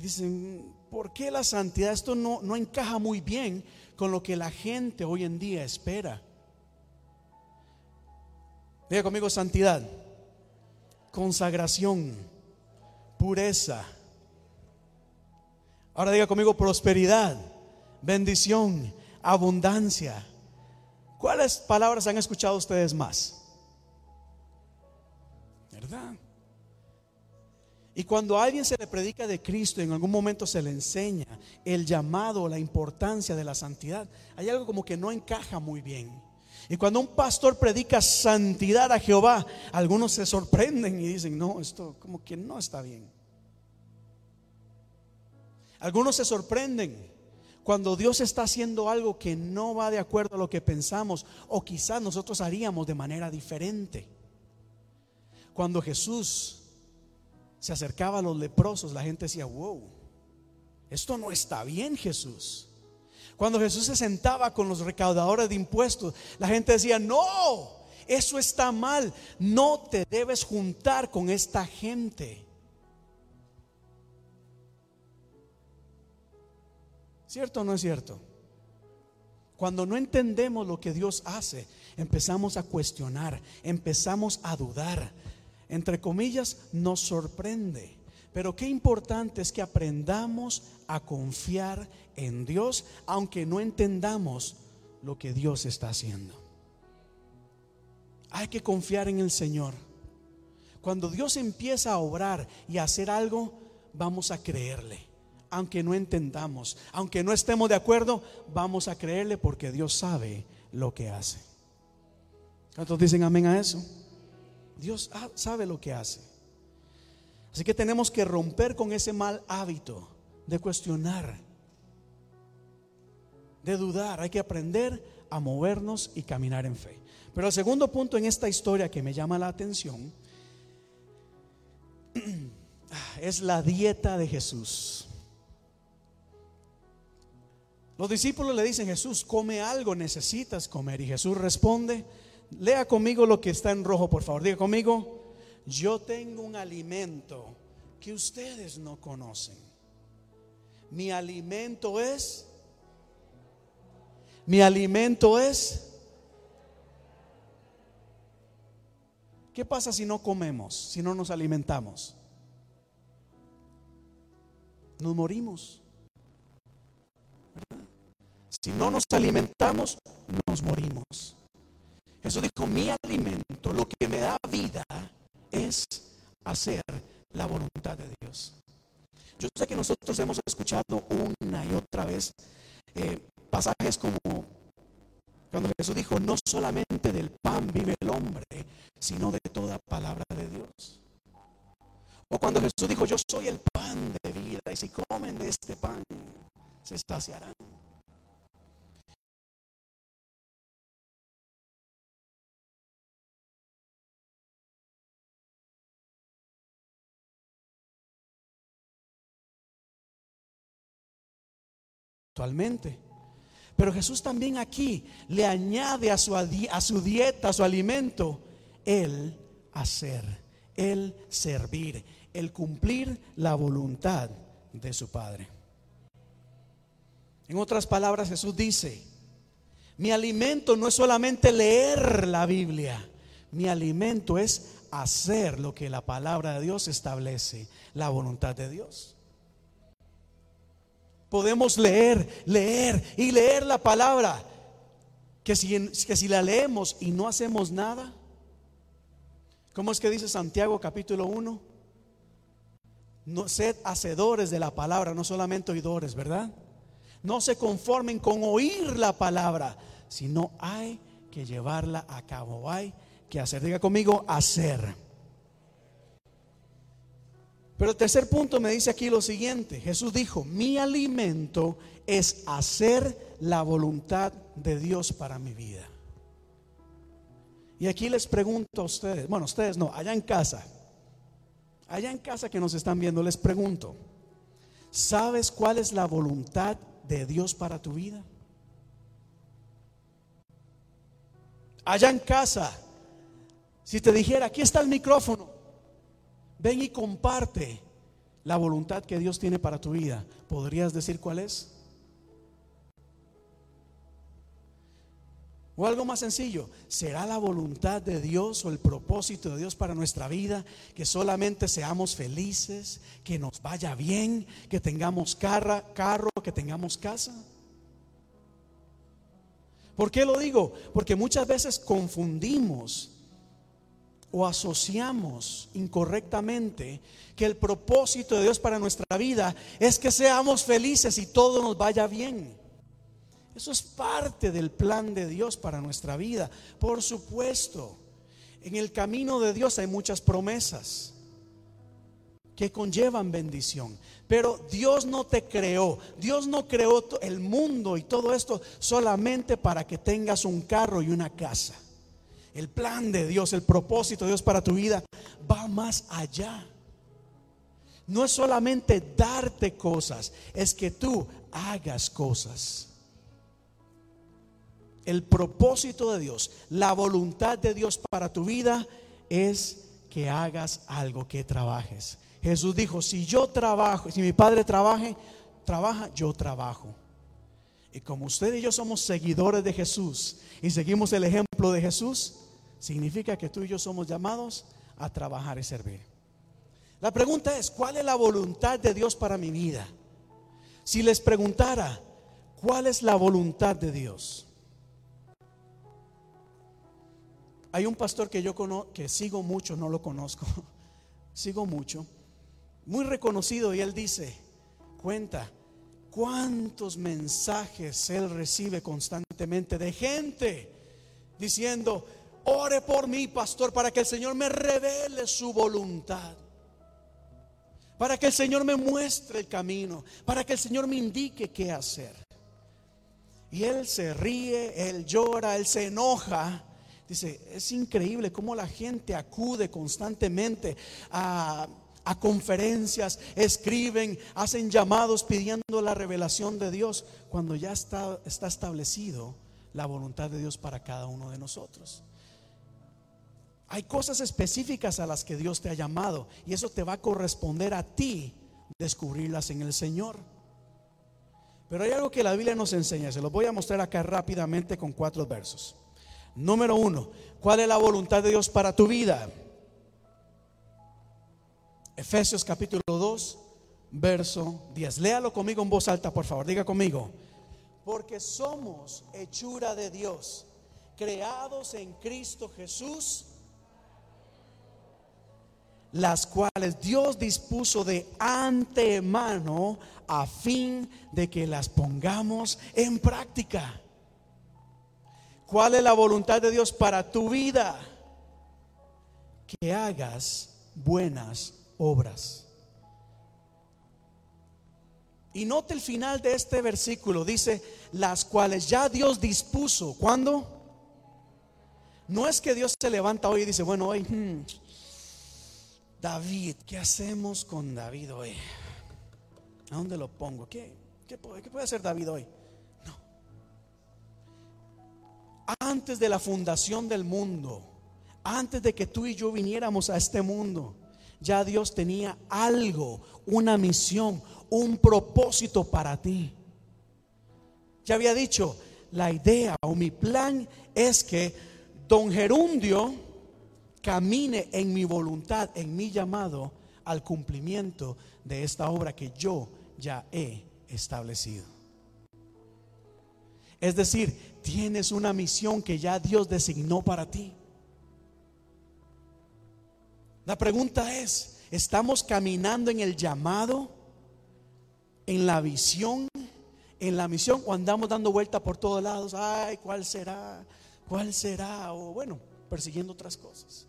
dicen, ¿por qué la santidad? Esto no, no encaja muy bien con lo que la gente hoy en día espera. Diga conmigo santidad, consagración, pureza. Ahora diga conmigo prosperidad, bendición, abundancia. ¿Cuáles palabras han escuchado ustedes más? ¿Verdad? Y cuando a alguien se le predica de Cristo, en algún momento se le enseña el llamado, la importancia de la santidad, hay algo como que no encaja muy bien. Y cuando un pastor predica santidad a Jehová, algunos se sorprenden y dicen, no, esto como que no está bien. Algunos se sorprenden cuando Dios está haciendo algo que no va de acuerdo a lo que pensamos o quizás nosotros haríamos de manera diferente. Cuando Jesús se acercaba a los leprosos, la gente decía, wow, esto no está bien Jesús. Cuando Jesús se sentaba con los recaudadores de impuestos, la gente decía, no, eso está mal, no te debes juntar con esta gente. ¿Cierto o no es cierto? Cuando no entendemos lo que Dios hace, empezamos a cuestionar, empezamos a dudar, entre comillas, nos sorprende. Pero qué importante es que aprendamos a confiar en Dios, aunque no entendamos lo que Dios está haciendo. Hay que confiar en el Señor. Cuando Dios empieza a obrar y a hacer algo, vamos a creerle. Aunque no entendamos, aunque no estemos de acuerdo, vamos a creerle porque Dios sabe lo que hace. ¿Cuántos dicen amén a eso? Dios sabe lo que hace. Así que tenemos que romper con ese mal hábito de cuestionar. de dudar, hay que aprender a movernos y caminar en fe. Pero el segundo punto en esta historia que me llama la atención es la dieta de Jesús. Los discípulos le dicen, Jesús, come algo, necesitas comer. Y Jesús responde, lea conmigo lo que está en rojo, por favor. Diga conmigo, yo tengo un alimento que ustedes no conocen. Mi alimento es, mi alimento es, ¿qué pasa si no comemos, si no nos alimentamos? Nos morimos. Si no nos alimentamos, nos morimos. Jesús dijo, mi alimento, lo que me da vida, es hacer la voluntad de Dios. Yo sé que nosotros hemos escuchado una y otra vez eh, pasajes como cuando Jesús dijo, no solamente del pan vive el hombre, sino de toda palabra de Dios. O cuando Jesús dijo, yo soy el pan de vida, y si comen de este pan, se estaciarán. Pero Jesús también aquí le añade a su, a su dieta, a su alimento, el hacer, el servir, el cumplir la voluntad de su Padre. En otras palabras, Jesús dice, mi alimento no es solamente leer la Biblia, mi alimento es hacer lo que la palabra de Dios establece, la voluntad de Dios podemos leer, leer y leer la palabra. Que si, que si la leemos y no hacemos nada, ¿cómo es que dice Santiago capítulo 1? No, sed hacedores de la palabra, no solamente oidores, ¿verdad? No se conformen con oír la palabra, sino hay que llevarla a cabo, hay que hacer. Diga conmigo, hacer. Pero el tercer punto me dice aquí lo siguiente. Jesús dijo, mi alimento es hacer la voluntad de Dios para mi vida. Y aquí les pregunto a ustedes, bueno, ustedes no, allá en casa, allá en casa que nos están viendo, les pregunto, ¿sabes cuál es la voluntad de Dios para tu vida? Allá en casa, si te dijera, aquí está el micrófono, Ven y comparte la voluntad que Dios tiene para tu vida. ¿Podrías decir cuál es? O algo más sencillo, ¿será la voluntad de Dios o el propósito de Dios para nuestra vida que solamente seamos felices, que nos vaya bien, que tengamos carro, que tengamos casa? ¿Por qué lo digo? Porque muchas veces confundimos o asociamos incorrectamente que el propósito de Dios para nuestra vida es que seamos felices y todo nos vaya bien. Eso es parte del plan de Dios para nuestra vida. Por supuesto, en el camino de Dios hay muchas promesas que conllevan bendición. Pero Dios no te creó, Dios no creó el mundo y todo esto solamente para que tengas un carro y una casa. El plan de Dios, el propósito de Dios para tu vida va más allá. No es solamente darte cosas, es que tú hagas cosas. El propósito de Dios, la voluntad de Dios para tu vida es que hagas algo, que trabajes. Jesús dijo, si yo trabajo, si mi Padre trabaje, trabaja, yo trabajo. Y como usted y yo somos seguidores de Jesús y seguimos el ejemplo de Jesús, significa que tú y yo somos llamados a trabajar y servir. La pregunta es, ¿cuál es la voluntad de Dios para mi vida? Si les preguntara, ¿cuál es la voluntad de Dios? Hay un pastor que yo conozco, que sigo mucho, no lo conozco, sigo mucho, muy reconocido y él dice, cuenta, cuántos mensajes él recibe constantemente de gente diciendo, Ore por mí, pastor, para que el Señor me revele su voluntad. Para que el Señor me muestre el camino. Para que el Señor me indique qué hacer. Y él se ríe, él llora, él se enoja. Dice, es increíble cómo la gente acude constantemente a, a conferencias, escriben, hacen llamados pidiendo la revelación de Dios, cuando ya está, está establecido la voluntad de Dios para cada uno de nosotros. Hay cosas específicas a las que Dios te ha llamado y eso te va a corresponder a ti descubrirlas en el Señor. Pero hay algo que la Biblia nos enseña, se lo voy a mostrar acá rápidamente con cuatro versos. Número uno, ¿cuál es la voluntad de Dios para tu vida? Efesios capítulo 2, verso 10. Léalo conmigo en voz alta, por favor, diga conmigo. Porque somos hechura de Dios, creados en Cristo Jesús las cuales Dios dispuso de antemano a fin de que las pongamos en práctica. ¿Cuál es la voluntad de Dios para tu vida? Que hagas buenas obras. Y note el final de este versículo, dice, las cuales ya Dios dispuso. ¿Cuándo? No es que Dios se levanta hoy y dice, bueno, hoy... Hmm, David, ¿qué hacemos con David hoy? ¿A dónde lo pongo? ¿Qué, puede, hacer David hoy? No. Antes de la fundación del mundo, antes de que tú y yo viniéramos a este mundo, ya Dios tenía algo, una misión, un propósito para ti. Ya había dicho, la idea o mi plan es que don Gerundio camine en mi voluntad, en mi llamado al cumplimiento de esta obra que yo ya he establecido. Es decir, tienes una misión que ya Dios designó para ti. La pregunta es, ¿estamos caminando en el llamado, en la visión, en la misión o andamos dando vuelta por todos lados? Ay, ¿cuál será? ¿Cuál será? O bueno, persiguiendo otras cosas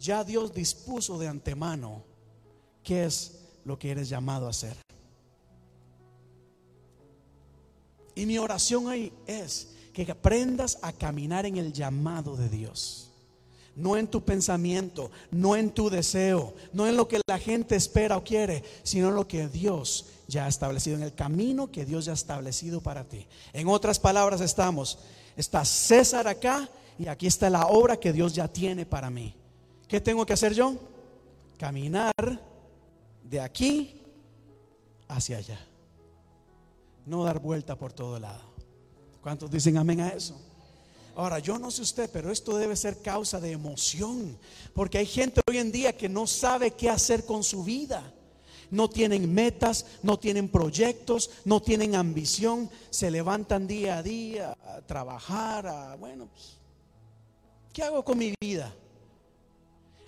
ya Dios dispuso de antemano qué es lo que eres llamado a hacer. Y mi oración hoy es que aprendas a caminar en el llamado de Dios. No en tu pensamiento, no en tu deseo, no en lo que la gente espera o quiere, sino en lo que Dios ya ha establecido, en el camino que Dios ya ha establecido para ti. En otras palabras estamos, está César acá y aquí está la obra que Dios ya tiene para mí. ¿Qué tengo que hacer yo? Caminar de aquí hacia allá. No dar vuelta por todo lado. ¿Cuántos dicen amén a eso? Ahora, yo no sé usted, pero esto debe ser causa de emoción, porque hay gente hoy en día que no sabe qué hacer con su vida. No tienen metas, no tienen proyectos, no tienen ambición, se levantan día a día a trabajar, a, bueno, pues, ¿qué hago con mi vida?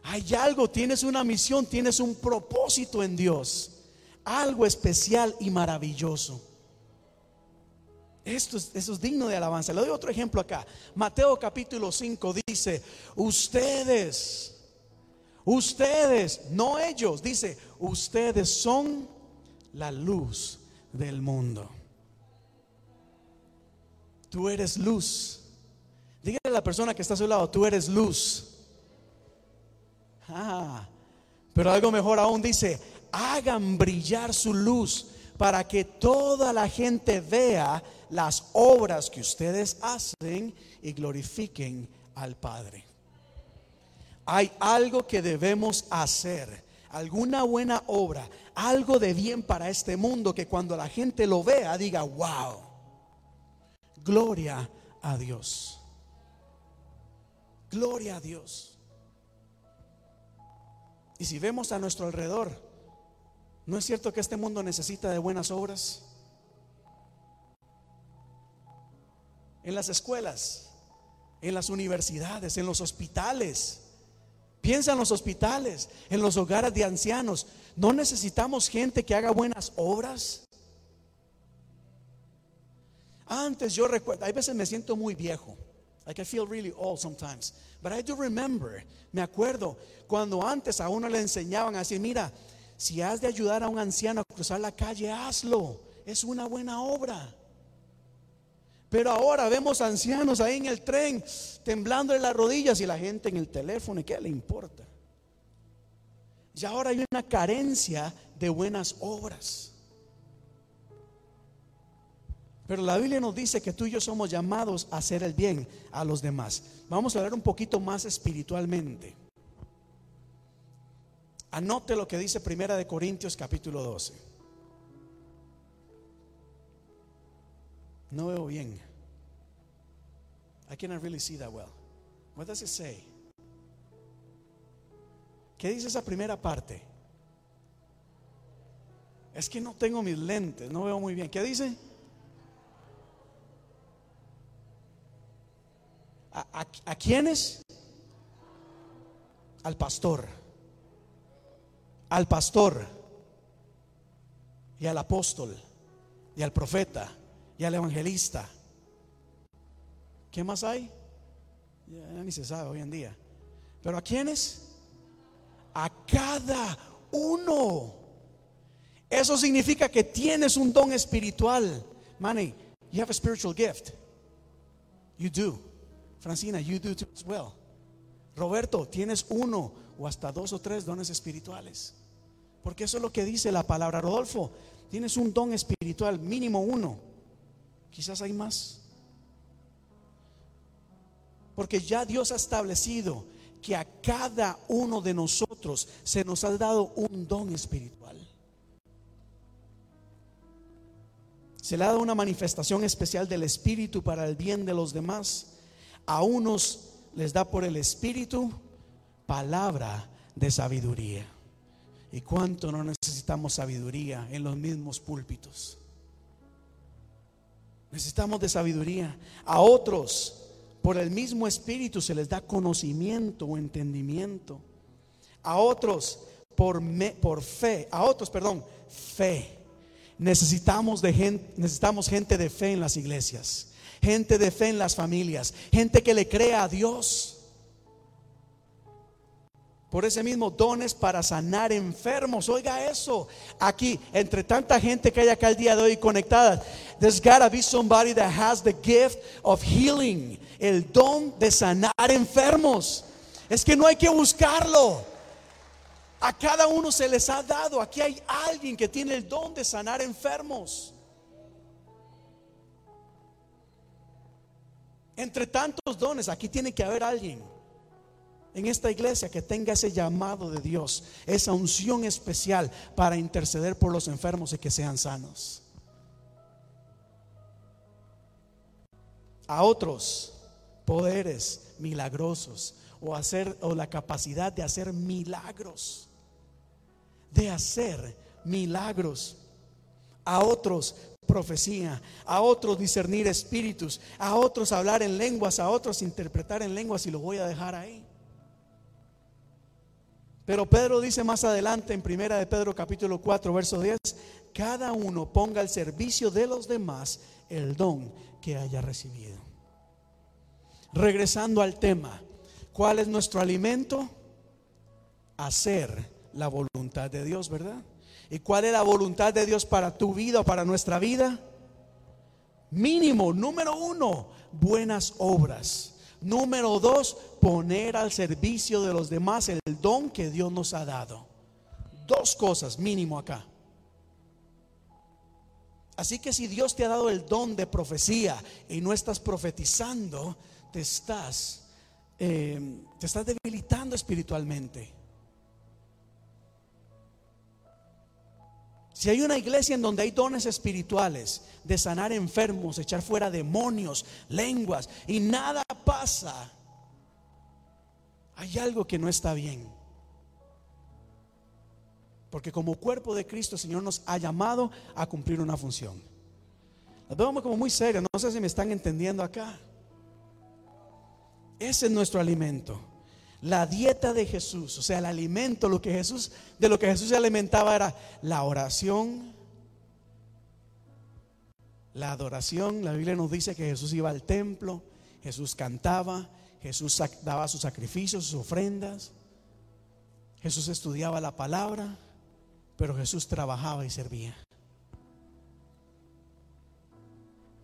Hay algo, tienes una misión, tienes un propósito en Dios. Algo especial y maravilloso. Esto es, digno de alabanza. Le doy otro ejemplo acá. Mateo capítulo 5 dice, ustedes, ustedes, no ellos, dice, ustedes son la luz del mundo. Tú eres luz. Dígale a la persona que está a su lado, tú eres luz. Ah, pero algo mejor aún dice, hagan brillar su luz para que toda la gente vea las obras que ustedes hacen y glorifiquen al Padre. Hay algo que debemos hacer, alguna buena obra, algo de bien para este mundo que cuando la gente lo vea diga, wow, gloria a Dios. Gloria a Dios. Y si vemos a nuestro alrededor, ¿no es cierto que este mundo necesita de buenas obras? En las escuelas, en las universidades, en los hospitales. Piensa en los hospitales, en los hogares de ancianos. ¿No necesitamos gente que haga buenas obras? Antes yo recuerdo, hay veces me siento muy viejo. Like I feel really old sometimes. But I do remember, me acuerdo, cuando antes a uno le enseñaban así, mira, si has de ayudar a un anciano a cruzar la calle, hazlo. Es una buena obra. Pero ahora vemos ancianos ahí en el tren temblando en las rodillas y la gente en el teléfono. ¿Y qué le importa? Y ahora hay una carencia de buenas obras. Pero la Biblia nos dice que tú y yo somos llamados a hacer el bien a los demás. Vamos a hablar un poquito más espiritualmente. Anote lo que dice Primera de Corintios capítulo 12. No veo bien. I cannot really see that well. What does it say? ¿Qué dice esa primera parte? Es que no tengo mis lentes, no veo muy bien. ¿Qué dice? ¿A, a, a quiénes? Al pastor. Al pastor. Y al apóstol. Y al profeta y al evangelista. ¿Qué más hay? Ya ni se sabe hoy en día. Pero ¿a quiénes? A cada uno. Eso significa que tienes un don espiritual. Manny, you have a spiritual gift. You do. Francina, you do too as well. Roberto, tienes uno o hasta dos o tres dones espirituales. Porque eso es lo que dice la palabra. Rodolfo, tienes un don espiritual, mínimo uno. Quizás hay más. Porque ya Dios ha establecido que a cada uno de nosotros se nos ha dado un don espiritual. Se le ha dado una manifestación especial del Espíritu para el bien de los demás. A unos les da por el Espíritu palabra de sabiduría. ¿Y cuánto no necesitamos sabiduría en los mismos púlpitos? Necesitamos de sabiduría. A otros, por el mismo espíritu, se les da conocimiento o entendimiento. A otros, por, por fe. A otros, perdón, fe. Necesitamos, de gente, necesitamos gente de fe en las iglesias. Gente de fe en las familias. Gente que le crea a Dios. Por ese mismo dones para sanar enfermos. Oiga eso. Aquí, entre tanta gente que hay acá el día de hoy conectada, there's gotta be somebody that has the gift of healing. El don de sanar enfermos. Es que no hay que buscarlo. A cada uno se les ha dado. Aquí hay alguien que tiene el don de sanar enfermos. Entre tantos dones, aquí tiene que haber alguien en esta iglesia que tenga ese llamado de Dios, esa unción especial para interceder por los enfermos y que sean sanos. A otros poderes milagrosos o hacer o la capacidad de hacer milagros. De hacer milagros. A otros profecía, a otros discernir espíritus, a otros hablar en lenguas, a otros interpretar en lenguas y lo voy a dejar ahí. Pero Pedro dice más adelante en primera de Pedro capítulo 4 verso 10, cada uno ponga al servicio de los demás el don que haya recibido. Regresando al tema, ¿cuál es nuestro alimento? Hacer la voluntad de Dios, ¿verdad? ¿Y cuál es la voluntad de Dios para tu vida o para nuestra vida? Mínimo, número uno, buenas obras. Número dos, poner al servicio de los demás el don que Dios nos ha dado. Dos cosas mínimo acá. Así que si Dios te ha dado el don de profecía y no estás profetizando, te estás, eh, te estás debilitando espiritualmente. Si hay una iglesia en donde hay dones espirituales de sanar enfermos, echar fuera demonios, lenguas y nada pasa, hay algo que no está bien. Porque como cuerpo de Cristo el Señor nos ha llamado a cumplir una función. Lo vemos como muy serio, no sé si me están entendiendo acá. Ese es nuestro alimento la dieta de Jesús, o sea, el alimento, lo que Jesús, de lo que Jesús se alimentaba era la oración, la adoración. La Biblia nos dice que Jesús iba al templo, Jesús cantaba, Jesús daba sus sacrificios, sus ofrendas, Jesús estudiaba la palabra, pero Jesús trabajaba y servía.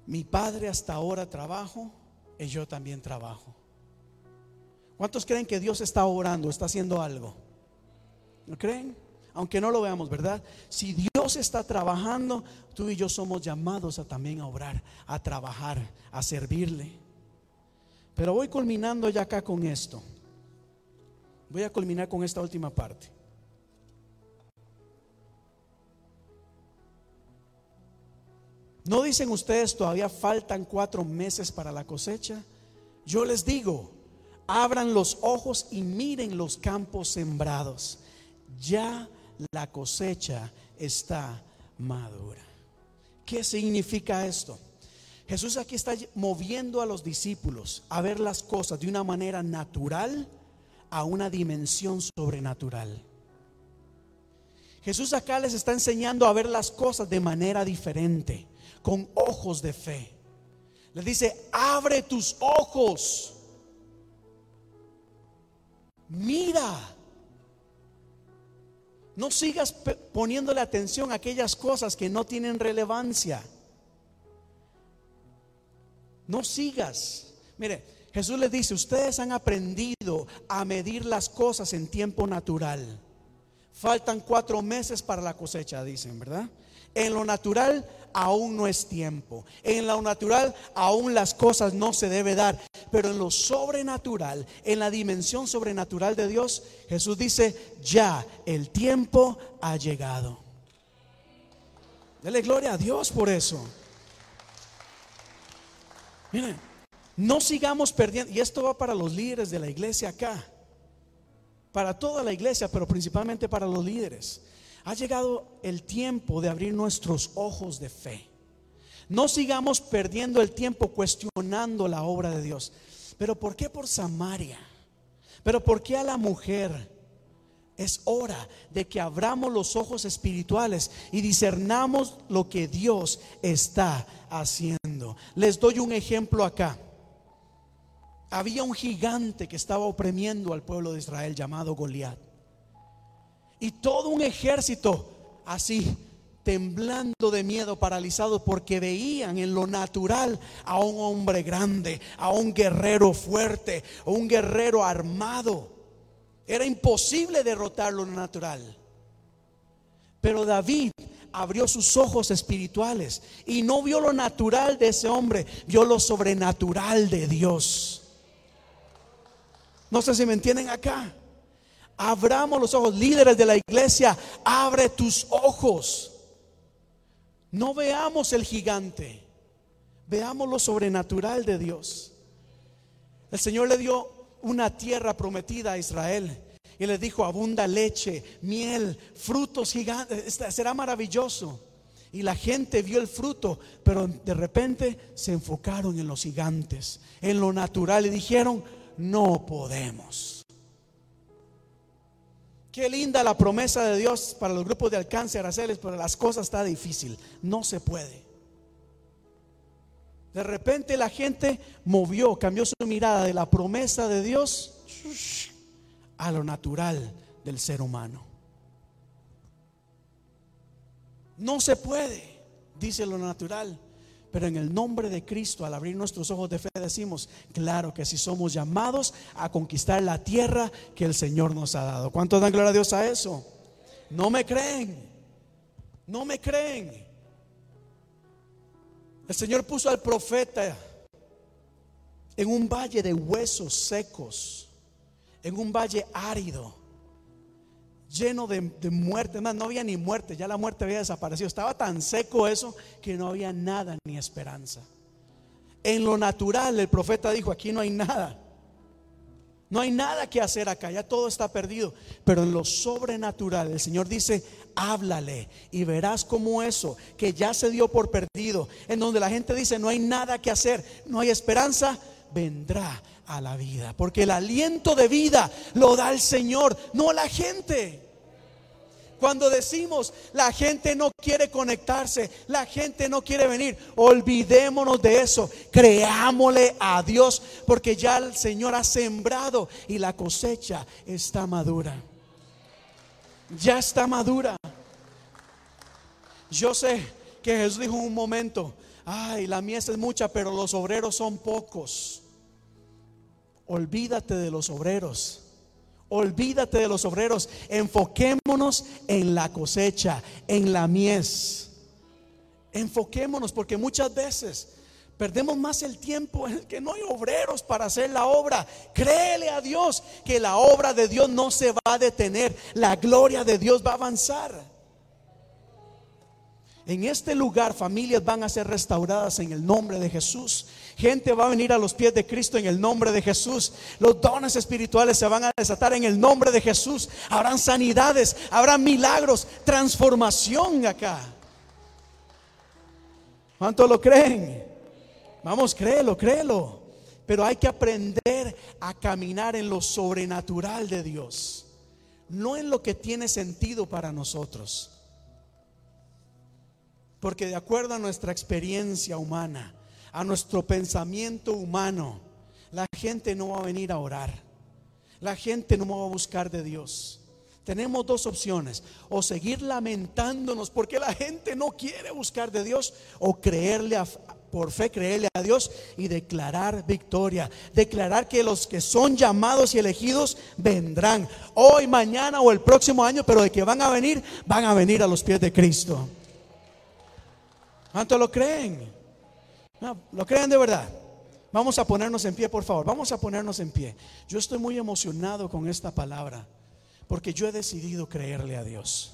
mi padre hasta ahora trabajo y yo también trabajo. ¿Cuántos creen que Dios está orando, está haciendo algo? ¿No creen? Aunque no lo veamos, ¿verdad? Si Dios está trabajando, tú y yo somos llamados a también a obrar, a trabajar, a servirle. Pero voy culminando ya acá con esto. Voy a culminar con esta última parte. ¿No dicen ustedes todavía faltan cuatro meses para la cosecha? Yo les digo, abran los ojos y miren los campos sembrados. Ya la cosecha está madura. ¿Qué significa esto? Jesús aquí está moviendo a los discípulos a ver las cosas de una manera natural a una dimensión sobrenatural. Jesús acá les está enseñando a ver las cosas de manera diferente con ojos de fe. Le dice, abre tus ojos. Mira. No sigas poniéndole atención a aquellas cosas que no tienen relevancia. No sigas. Mire, Jesús le dice, ustedes han aprendido a medir las cosas en tiempo natural. Faltan cuatro meses para la cosecha, dicen, ¿verdad? En lo natural aún no es tiempo. En lo natural aún las cosas no se debe dar. Pero en lo sobrenatural, en la dimensión sobrenatural de Dios, Jesús dice, ya el tiempo ha llegado. Dele gloria a Dios por eso. Miren, no sigamos perdiendo, y esto va para los líderes de la iglesia acá, para toda la iglesia, pero principalmente para los líderes. Ha llegado el tiempo de abrir nuestros ojos de fe. No sigamos perdiendo el tiempo cuestionando la obra de Dios. Pero ¿por qué por Samaria? ¿Pero por qué a la mujer? Es hora de que abramos los ojos espirituales y discernamos lo que Dios está haciendo. Les doy un ejemplo acá. Había un gigante que estaba oprimiendo al pueblo de Israel llamado Goliat. Y todo un ejército así, temblando de miedo, paralizado, porque veían en lo natural a un hombre grande, a un guerrero fuerte, a un guerrero armado. Era imposible derrotarlo lo natural. Pero David abrió sus ojos espirituales y no vio lo natural de ese hombre, vio lo sobrenatural de Dios. No sé si me entienden acá. Abramos los ojos, líderes de la iglesia, abre tus ojos. No veamos el gigante, veamos lo sobrenatural de Dios. El Señor le dio una tierra prometida a Israel y le dijo, abunda leche, miel, frutos gigantes, será maravilloso. Y la gente vio el fruto, pero de repente se enfocaron en los gigantes, en lo natural y dijeron, no podemos. Qué linda la promesa de Dios para los grupos de alcance araceles, pero las cosas está difícil, no se puede. De repente la gente movió, cambió su mirada de la promesa de Dios a lo natural del ser humano. No se puede, dice lo natural. Pero en el nombre de Cristo, al abrir nuestros ojos de fe, decimos, claro que si somos llamados a conquistar la tierra que el Señor nos ha dado. ¿Cuántos dan gloria a Dios a eso? No me creen. No me creen. El Señor puso al profeta en un valle de huesos secos, en un valle árido lleno de, muerte. no había ni muerte, ya la muerte había desaparecido. Estaba tan seco eso que no había nada ni esperanza. En lo natural, el profeta dijo: aquí no hay nada. No hay nada que hacer acá, ya todo está perdido. Pero en lo sobrenatural, el Señor dice, háblale y verás como eso, que ya se dio por perdido, en donde la gente dice, no hay nada que hacer, no hay esperanza, vendrá a la vida. Porque el aliento de vida lo da el Señor, no la gente. Cuando decimos la gente no quiere conectarse, la gente no quiere venir, olvidémonos de eso. Creámosle a Dios porque ya el Señor ha sembrado y la cosecha está madura. Ya está madura. Yo sé que Jesús dijo un momento, ay, la mies es mucha, pero los obreros son pocos. Olvídate de los obreros. Olvídate de los obreros. Enfoquémonos en la cosecha, en la mies. Enfoquémonos porque muchas veces Perdemos más el tiempo en el que no hay obreros para hacer la obra. Créele a Dios que la obra de Dios no se va a detener. La gloria de Dios va a avanzar. En este lugar familias van a ser restauradas en el nombre de Jesús. Gente va a venir a los pies de Cristo en el nombre de Jesús. Los dones espirituales se van a desatar en el nombre de Jesús. Habrán sanidades, habrá milagros, transformación acá. ¿Cuánto lo creen? Vamos, créelo, créelo. Pero hay que aprender a caminar en lo sobrenatural de Dios, no en lo que tiene sentido para nosotros. Porque de acuerdo a nuestra experiencia humana, a nuestro pensamiento humano, la gente no va a venir a orar. La gente no va a buscar de Dios. Tenemos dos opciones, o seguir lamentándonos porque la gente no quiere buscar de Dios, o creerle a, por fe creerle a Dios y declarar victoria. Declarar que los que son llamados y elegidos vendrán hoy, mañana o el próximo año, pero de que van a venir, van a venir a los pies de Cristo. ¿Cuánto lo creen? ¿Lo creen de verdad? Vamos a ponernos en pie, por favor. Vamos a ponernos en pie. Yo estoy muy emocionado con esta palabra porque yo he decidido creerle a Dios.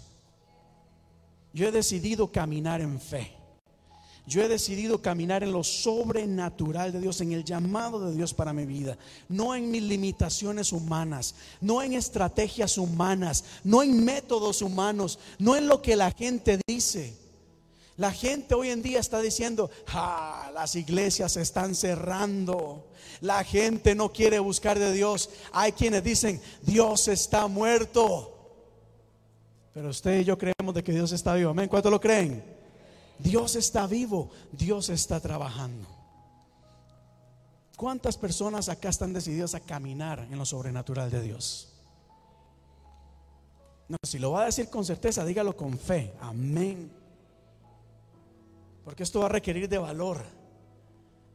Yo he decidido caminar en fe. Yo he decidido caminar en lo sobrenatural de Dios, en el llamado de Dios para mi vida, no en mis limitaciones humanas, no en estrategias humanas, no en métodos humanos, no en lo que la gente dice. La gente hoy en día está diciendo, ah, las iglesias se están cerrando. La gente no quiere buscar de Dios. Hay quienes dicen, Dios está muerto. Pero usted y yo creemos de que Dios está vivo. Amén. ¿Cuánto lo creen? Dios está vivo, Dios está trabajando. ¿Cuántas personas acá están decididas a caminar en lo sobrenatural de Dios? Si lo va a decir con certeza, dígalo con fe. Amén. Porque esto va a requerir de valor,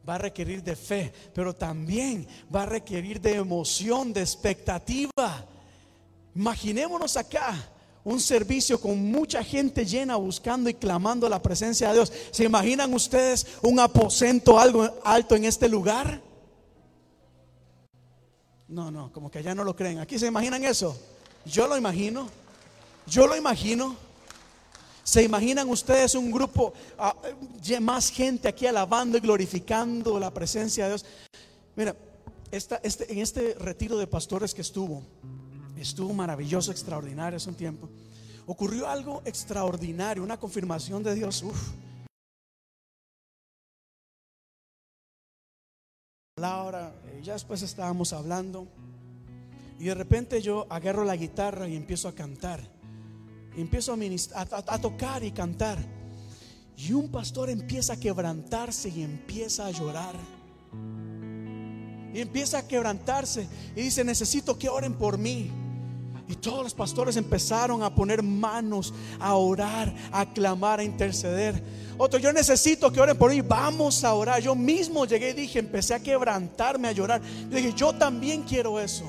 va a requerir de fe, pero también va a requerir de emoción, de expectativa. Imaginémonos acá un servicio con mucha gente llena buscando y clamando la presencia de Dios. ¿Se imaginan ustedes un aposento algo alto en este lugar? No, no, como que allá no lo creen. ¿Aquí se imaginan eso? Yo lo imagino. Yo lo imagino. ¿Se imaginan ustedes un grupo, ah, más gente aquí alabando y glorificando la presencia de Dios? Mira, este, en este retiro de pastores que estuvo, Estuvo maravilloso, extraordinario hace un tiempo. Ocurrió algo extraordinario, una confirmación de Dios. Laura, eh, ya después estábamos hablando y de repente yo agarro la guitarra y empiezo a cantar. Empiezo a, tocar y cantar. Y un pastor empieza a quebrantarse y empieza a llorar. Y empieza a quebrantarse y dice, necesito que oren por mí. Y todos los pastores empezaron a poner manos, a orar, a clamar, a interceder. Otro, yo necesito que oren por mí. Vamos a orar. Yo mismo llegué y dije, empecé a quebrantarme, a llorar. Yo dije, yo también quiero eso.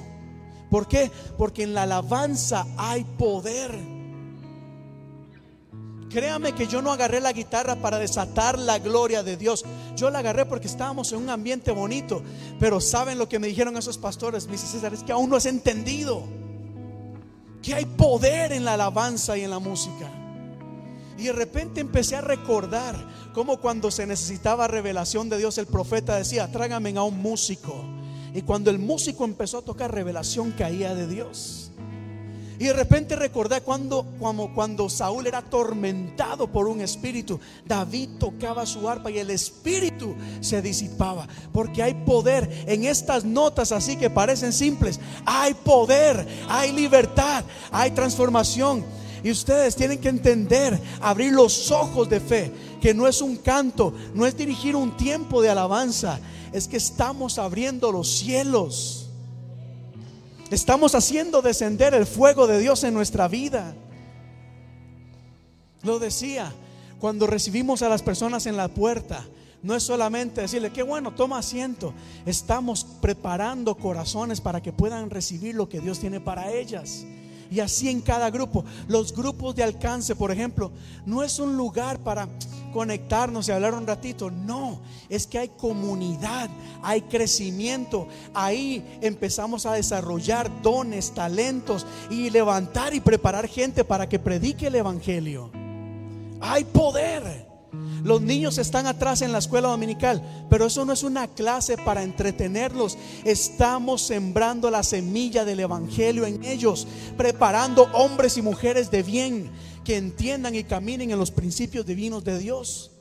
¿Por qué? Porque en la alabanza hay poder. Créame que yo no agarré la guitarra para desatar la gloria de Dios. Yo la agarré porque estábamos en un ambiente bonito. Pero ¿saben lo que me dijeron esos pastores? Dice César, es que aún no has entendido que hay poder en la alabanza y en la música. Y de repente empecé a recordar como cuando se necesitaba revelación de Dios, el profeta decía, trágame a un músico. Y cuando el músico empezó a tocar, revelación caía de Dios. Y de repente recordé cuando, cuando, cuando Saúl era atormentado por un espíritu, David tocaba su arpa y el espíritu se disipaba. Porque hay poder en estas notas así que parecen simples. Hay poder, hay libertad, hay transformación. Y ustedes tienen que entender, abrir los ojos de fe, que no es un canto, no es dirigir un tiempo de alabanza, es que estamos abriendo los cielos Estamos haciendo descender el fuego de Dios en nuestra vida. Lo decía, cuando recibimos a las personas en la puerta, No es solamente decirle, qué bueno, toma asiento. Estamos preparando corazones para que puedan recibir lo que Dios tiene para ellas. Y así en cada grupo. Los grupos de alcance, por ejemplo, no es un lugar para conectarnos y hablar un ratito. No, es que hay comunidad, hay crecimiento. Ahí empezamos a desarrollar dones, talentos y levantar y preparar gente para que predique el Evangelio. Hay poder. Los niños están atrás en la escuela dominical, pero eso no es una clase para entretenerlos. Estamos sembrando la semilla del Evangelio en ellos, preparando hombres y mujeres de bien que entiendan y caminen en los principios divinos de Dios.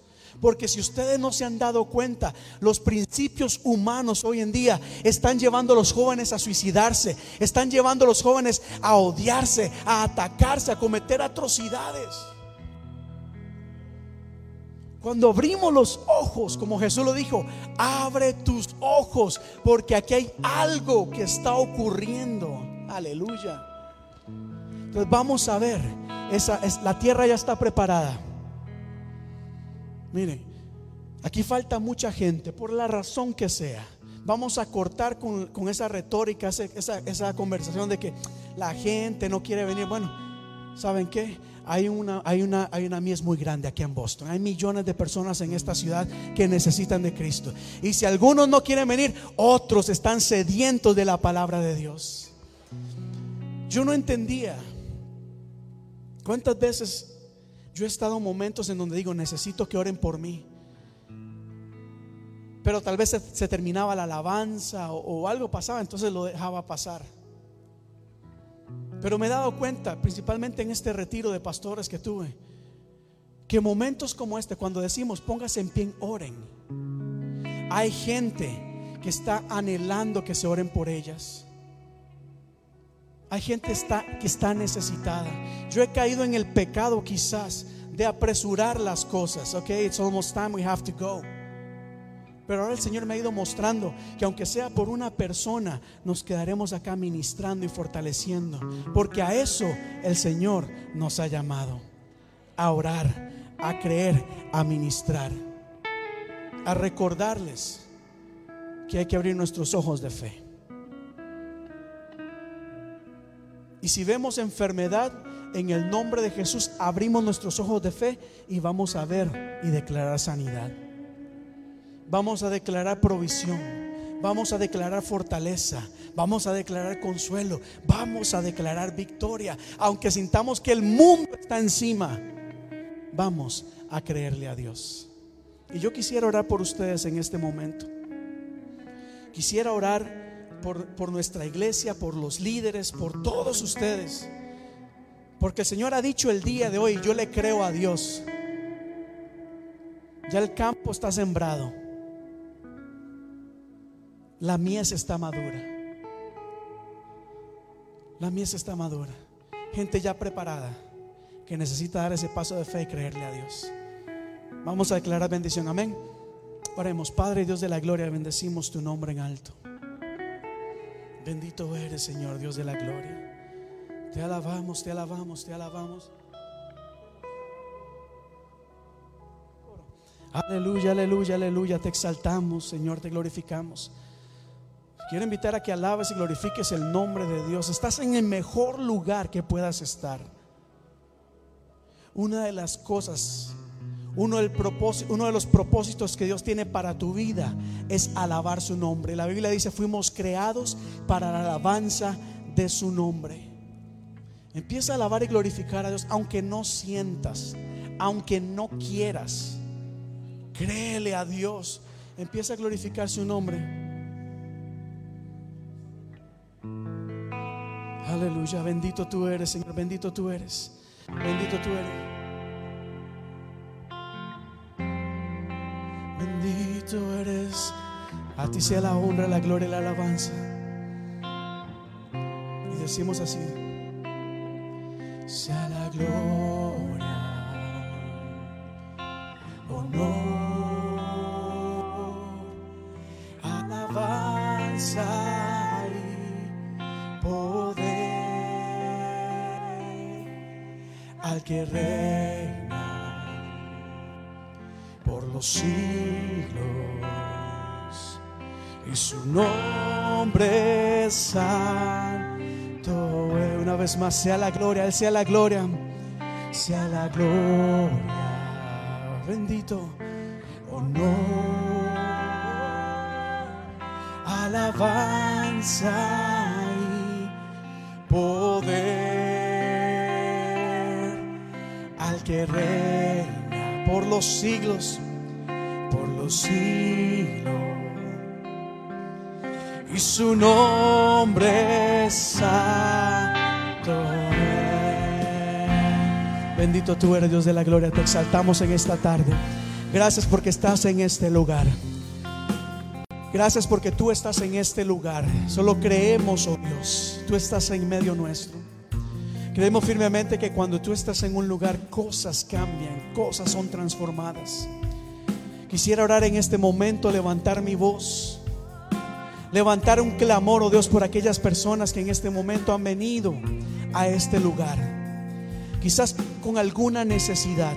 Porque si ustedes no se han dado cuenta, los principios humanos hoy en día están llevando a los jóvenes a suicidarse, están llevando a los jóvenes a odiarse, a atacarse, a cometer atrocidades. Cuando abrimos los ojos, como Jesús lo dijo, abre tus ojos, porque aquí hay algo que está ocurriendo. Aleluya. Entonces vamos a ver, es, la tierra ya está preparada. Miren, aquí falta mucha gente, por la razón que sea. Vamos a cortar con, esa retórica, esa, esa conversación de que la gente no quiere venir. Bueno, ¿saben qué? hay una, hay, una, hay una mies muy grande aquí en Boston. Hay millones de personas en esta ciudad que necesitan de Cristo. Y si algunos no quieren venir, otros están sedientos de la palabra de Dios. Yo no entendía cuántas veces yo he estado en momentos en donde digo, necesito que oren por mí. Pero tal vez se, terminaba la alabanza o algo pasaba, entonces lo dejaba pasar. Pero me he dado cuenta, principalmente en este retiro de pastores que tuve, que momentos como este, cuando decimos póngase en pie, oren, hay gente que está anhelando que se oren por ellas. Hay gente está, que está necesitada. Yo he caído en el pecado quizás de apresurar las cosas. Ok, it's almost time we have to go. Pero ahora el Señor me ha ido mostrando que aunque sea por una persona, nos quedaremos acá ministrando y fortaleciendo. Porque a eso el Señor nos ha llamado. A orar, a creer, a ministrar. A recordarles que hay que abrir nuestros ojos de fe. Y si vemos enfermedad, en el nombre de Jesús abrimos nuestros ojos de fe y vamos a ver y declarar sanidad. Vamos a declarar provisión. Vamos a declarar fortaleza. Vamos a declarar consuelo. Vamos a declarar victoria. Aunque sintamos que el mundo está encima, vamos a creerle a Dios. Y yo quisiera orar por ustedes en este momento. Quisiera orar por, por nuestra iglesia, por los líderes, por todos ustedes. Porque el Señor ha dicho el día de hoy, yo le creo a Dios. Ya el campo está sembrado. La mies está madura. La mies está madura. Gente ya preparada que necesita dar ese paso de fe y creerle a Dios. Vamos a declarar bendición. Amén. Oremos, Padre Dios de la gloria, bendecimos tu nombre en alto. Bendito eres, Señor, Dios de la gloria. Te alabamos, te alabamos, te alabamos. Aleluya, aleluya, aleluya. Te exaltamos, Señor, te glorificamos. Quiero invitar a que alabes y glorifiques el nombre de Dios. Estás en el mejor lugar que puedas estar. Una de las cosas, uno, de los propósitos que Dios tiene para tu vida es alabar su nombre. La Biblia dice, fuimos creados para la alabanza de su nombre. Empieza a alabar y glorificar a Dios, aunque no sientas, aunque no quieras. Créele a Dios. Empieza a glorificar su nombre. Aleluya, bendito tú eres, Señor, bendito tú eres. Bendito tú eres. Bendito eres. A ti sea la honra, la gloria y la alabanza. Y decimos así. Sea la gloria, honor, alabanza. que reina los siglos. Y su nombre es santo. Una vez más, sea la gloria, sea la gloria, sea la gloria. Bendito honor, alabanza y poder al que reina por los siglos, Y su nombre es santo. Bendito tú eres Dios de la gloria, te exaltamos en esta tarde. Gracias porque estás en este lugar. Gracias porque tú estás en este lugar. Solo creemos, oh Dios, tú estás en medio nuestro. Creemos firmemente que cuando tú estás en un lugar, cosas cambian, cosas son transformadas. Quisiera orar en este momento, levantar mi voz, levantar un clamor, oh Dios, por aquellas personas que en este momento han venido a este lugar. Quizás con alguna necesidad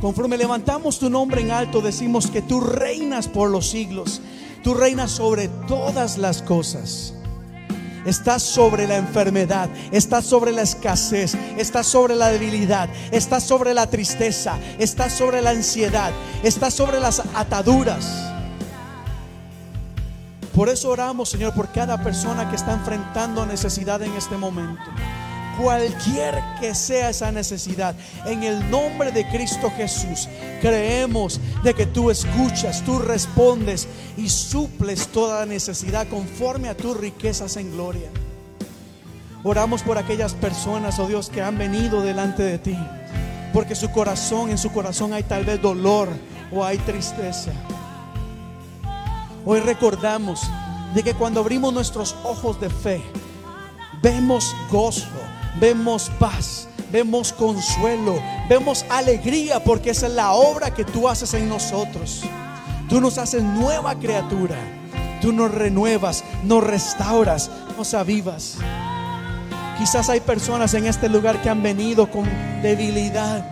Conforme levantamos tu nombre en alto, decimos que tú reinas por los siglos. Tú reinas sobre todas las cosas. Estás sobre la enfermedad, estás sobre la escasez, estás sobre la debilidad, estás sobre la tristeza, estás sobre la ansiedad, estás sobre las ataduras. Por eso oramos, Señor, por cada persona que está enfrentando necesidad en este momento cualquier que sea esa necesidad, en el nombre de Cristo Jesús, creemos de que tú escuchas, tú respondes y suples toda necesidad conforme a tus riquezas en gloria. Oramos por aquellas personas, oh Dios, que han venido delante de ti, porque su corazón, en su corazón hay tal vez dolor o hay tristeza. Hoy recordamos de que cuando abrimos nuestros ojos de fe, vemos gozo, vemos paz, vemos consuelo, vemos alegría, porque esa es la obra que tú haces en nosotros. Tú nos haces nueva criatura. Tú nos renuevas, nos restauras, nos avivas. Quizás hay personas en este lugar que han venido con debilidad,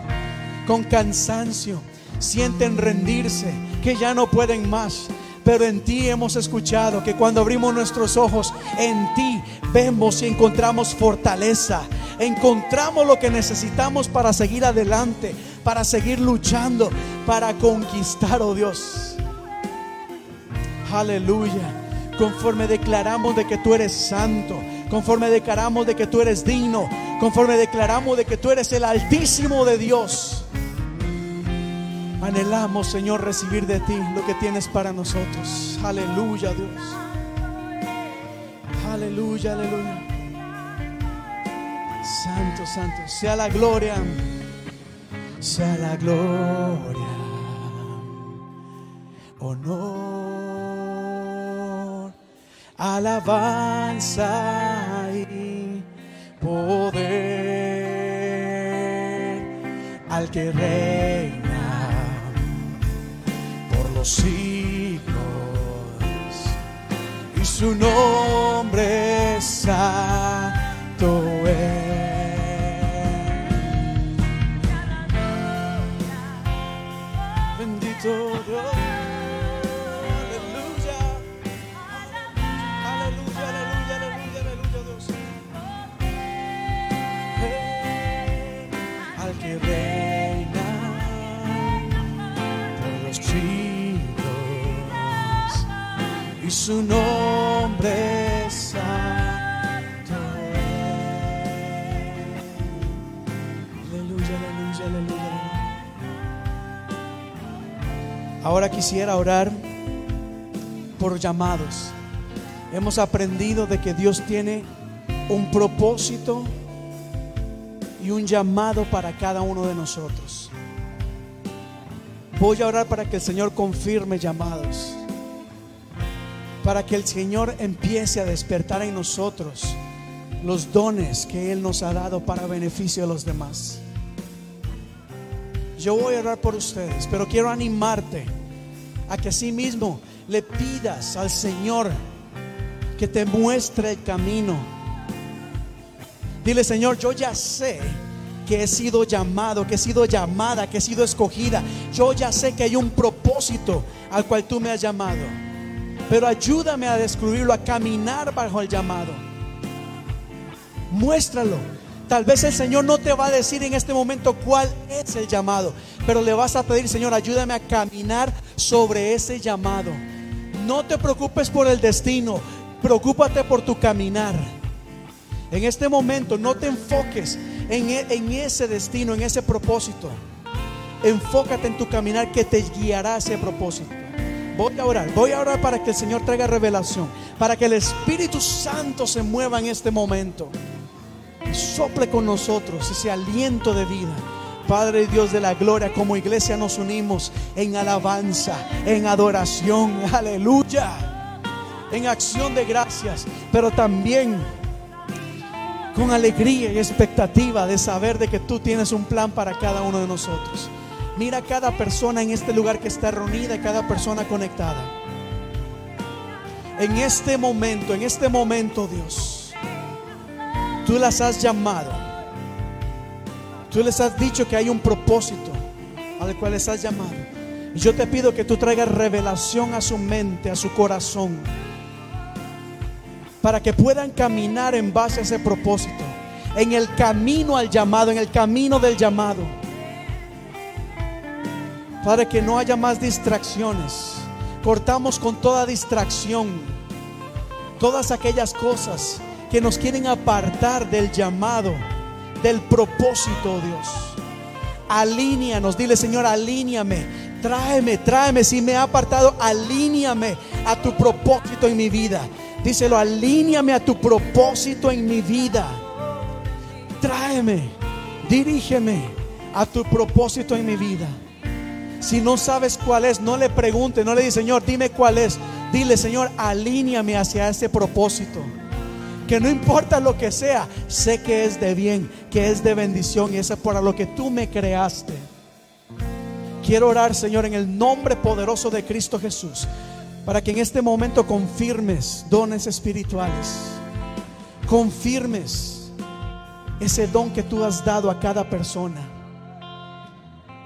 con cansancio, sienten rendirse, que ya no pueden más. Pero en ti hemos escuchado que cuando abrimos nuestros ojos, en ti vemos y encontramos fortaleza. Encontramos lo que necesitamos para seguir adelante, para seguir luchando, para conquistar, oh Dios. Aleluya. Conforme declaramos de que tú eres santo, conforme declaramos de que tú eres digno, conforme declaramos de que tú eres el altísimo de Dios. Anhelamos, Señor, recibir de ti lo que tienes para nosotros. Aleluya, Dios. Aleluya, aleluya. Santo, santo. Sea la gloria. Sea la gloria. Honor. Alabanza y poder al que reina siglos y su nombre es santo Bendito Dios. Aleluya. Aleluya, aleluya, aleluya, aleluya, Dios. al que reina por los y su nombre Ahora quisiera orar por llamados. Hemos aprendido de que Dios tiene un propósito y un llamado para cada uno de nosotros. Voy a orar para que el Señor confirme llamados para que el Señor empiece a despertar en nosotros los dones que Él nos ha dado para beneficio de los demás. Yo voy a orar por ustedes, pero quiero animarte a que así mismo le pidas al Señor que te muestre el camino. Dile, Señor, yo ya sé que he sido llamado, que he sido llamada, que he sido escogida. Yo ya sé que hay un propósito al cual tú me has llamado. Pero ayúdame a descubrirlo, a caminar bajo el llamado. Muéstralo. Tal vez el Señor no te va a decir en este momento cuál es el llamado, pero le vas a pedir, Señor, ayúdame a caminar sobre ese llamado. No te preocupes por el destino, preocúpate por tu caminar. En este momento no te enfoques en, e, en ese destino, en ese propósito. Enfócate en tu caminar que te guiará a ese propósito. Voy a orar, voy a orar para que el Señor traiga revelación, para que el Espíritu Santo se mueva en este momento. Sople con nosotros ese aliento de vida. Padre Dios de la gloria, como iglesia nos unimos en alabanza, en adoración, aleluya, en acción de gracias, pero también con alegría y expectativa de saber de que tú tienes un plan para cada uno de nosotros. Mira cada persona en este lugar que está reunida, cada persona conectada. En este momento, en este momento, Dios, tú las has llamado. Tú les has dicho que hay un propósito al cual les has llamado. Y yo te pido que tú traigas revelación a su mente, a su corazón, para que puedan caminar en base a ese propósito, en el camino al llamado, en el camino del llamado. Para que no haya más distracciones. Cortamos con toda distracción, todas aquellas cosas que nos quieren apartar del llamado, del propósito, Dios. Alíneanos, dile Señor, alíñame, tráeme, tráeme. Si me ha apartado, alíñame a tu propósito en mi vida. Díselo, alíñame a tu propósito en mi vida. Tráeme, dirígeme a tu propósito en mi vida. Si no sabes cuál es, no le pregunte, no le dice, Señor, dime cuál es. Dile, Señor, alíñame hacia ese propósito. Que no importa lo que sea, sé que es de bien, que es de bendición y es para lo que tú me creaste. Quiero orar, Señor, en el nombre poderoso de Cristo Jesús, para que en este momento confirmes dones espirituales. Confirmes ese don que tú has dado a cada persona.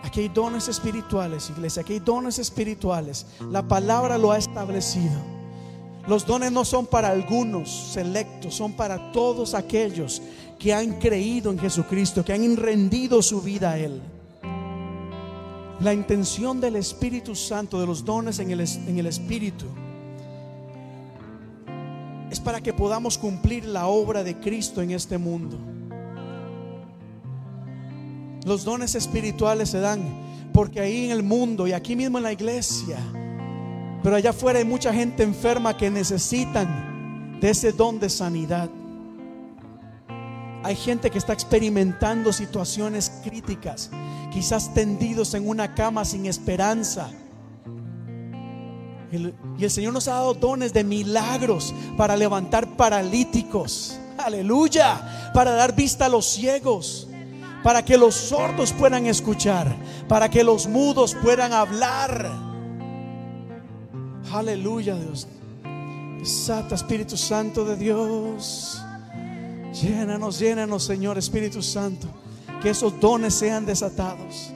Aquí hay dones espirituales, iglesia. Aquí hay dones espirituales. La palabra lo ha establecido. Los dones no son para algunos selectos, son para todos aquellos que han creído en Jesucristo, que han rendido su vida a Él. La intención del Espíritu Santo, de los dones en el, en el Espíritu, es para que podamos cumplir la obra de Cristo en este mundo. Los dones espirituales se dan porque ahí en el mundo y aquí mismo en la iglesia, pero allá afuera hay mucha gente enferma que necesitan de ese don de sanidad. Hay gente que está experimentando situaciones críticas, quizás tendidos en una cama sin esperanza. Y el Señor nos ha dado dones de milagros para levantar paralíticos. Aleluya. Para dar vista a los ciegos. Para que los sordos puedan escuchar. Para que los mudos puedan hablar. Aleluya, Dios. Santa Espíritu Santo de Dios. Llénanos, llénanos, Señor Espíritu Santo. Que esos dones sean desatados.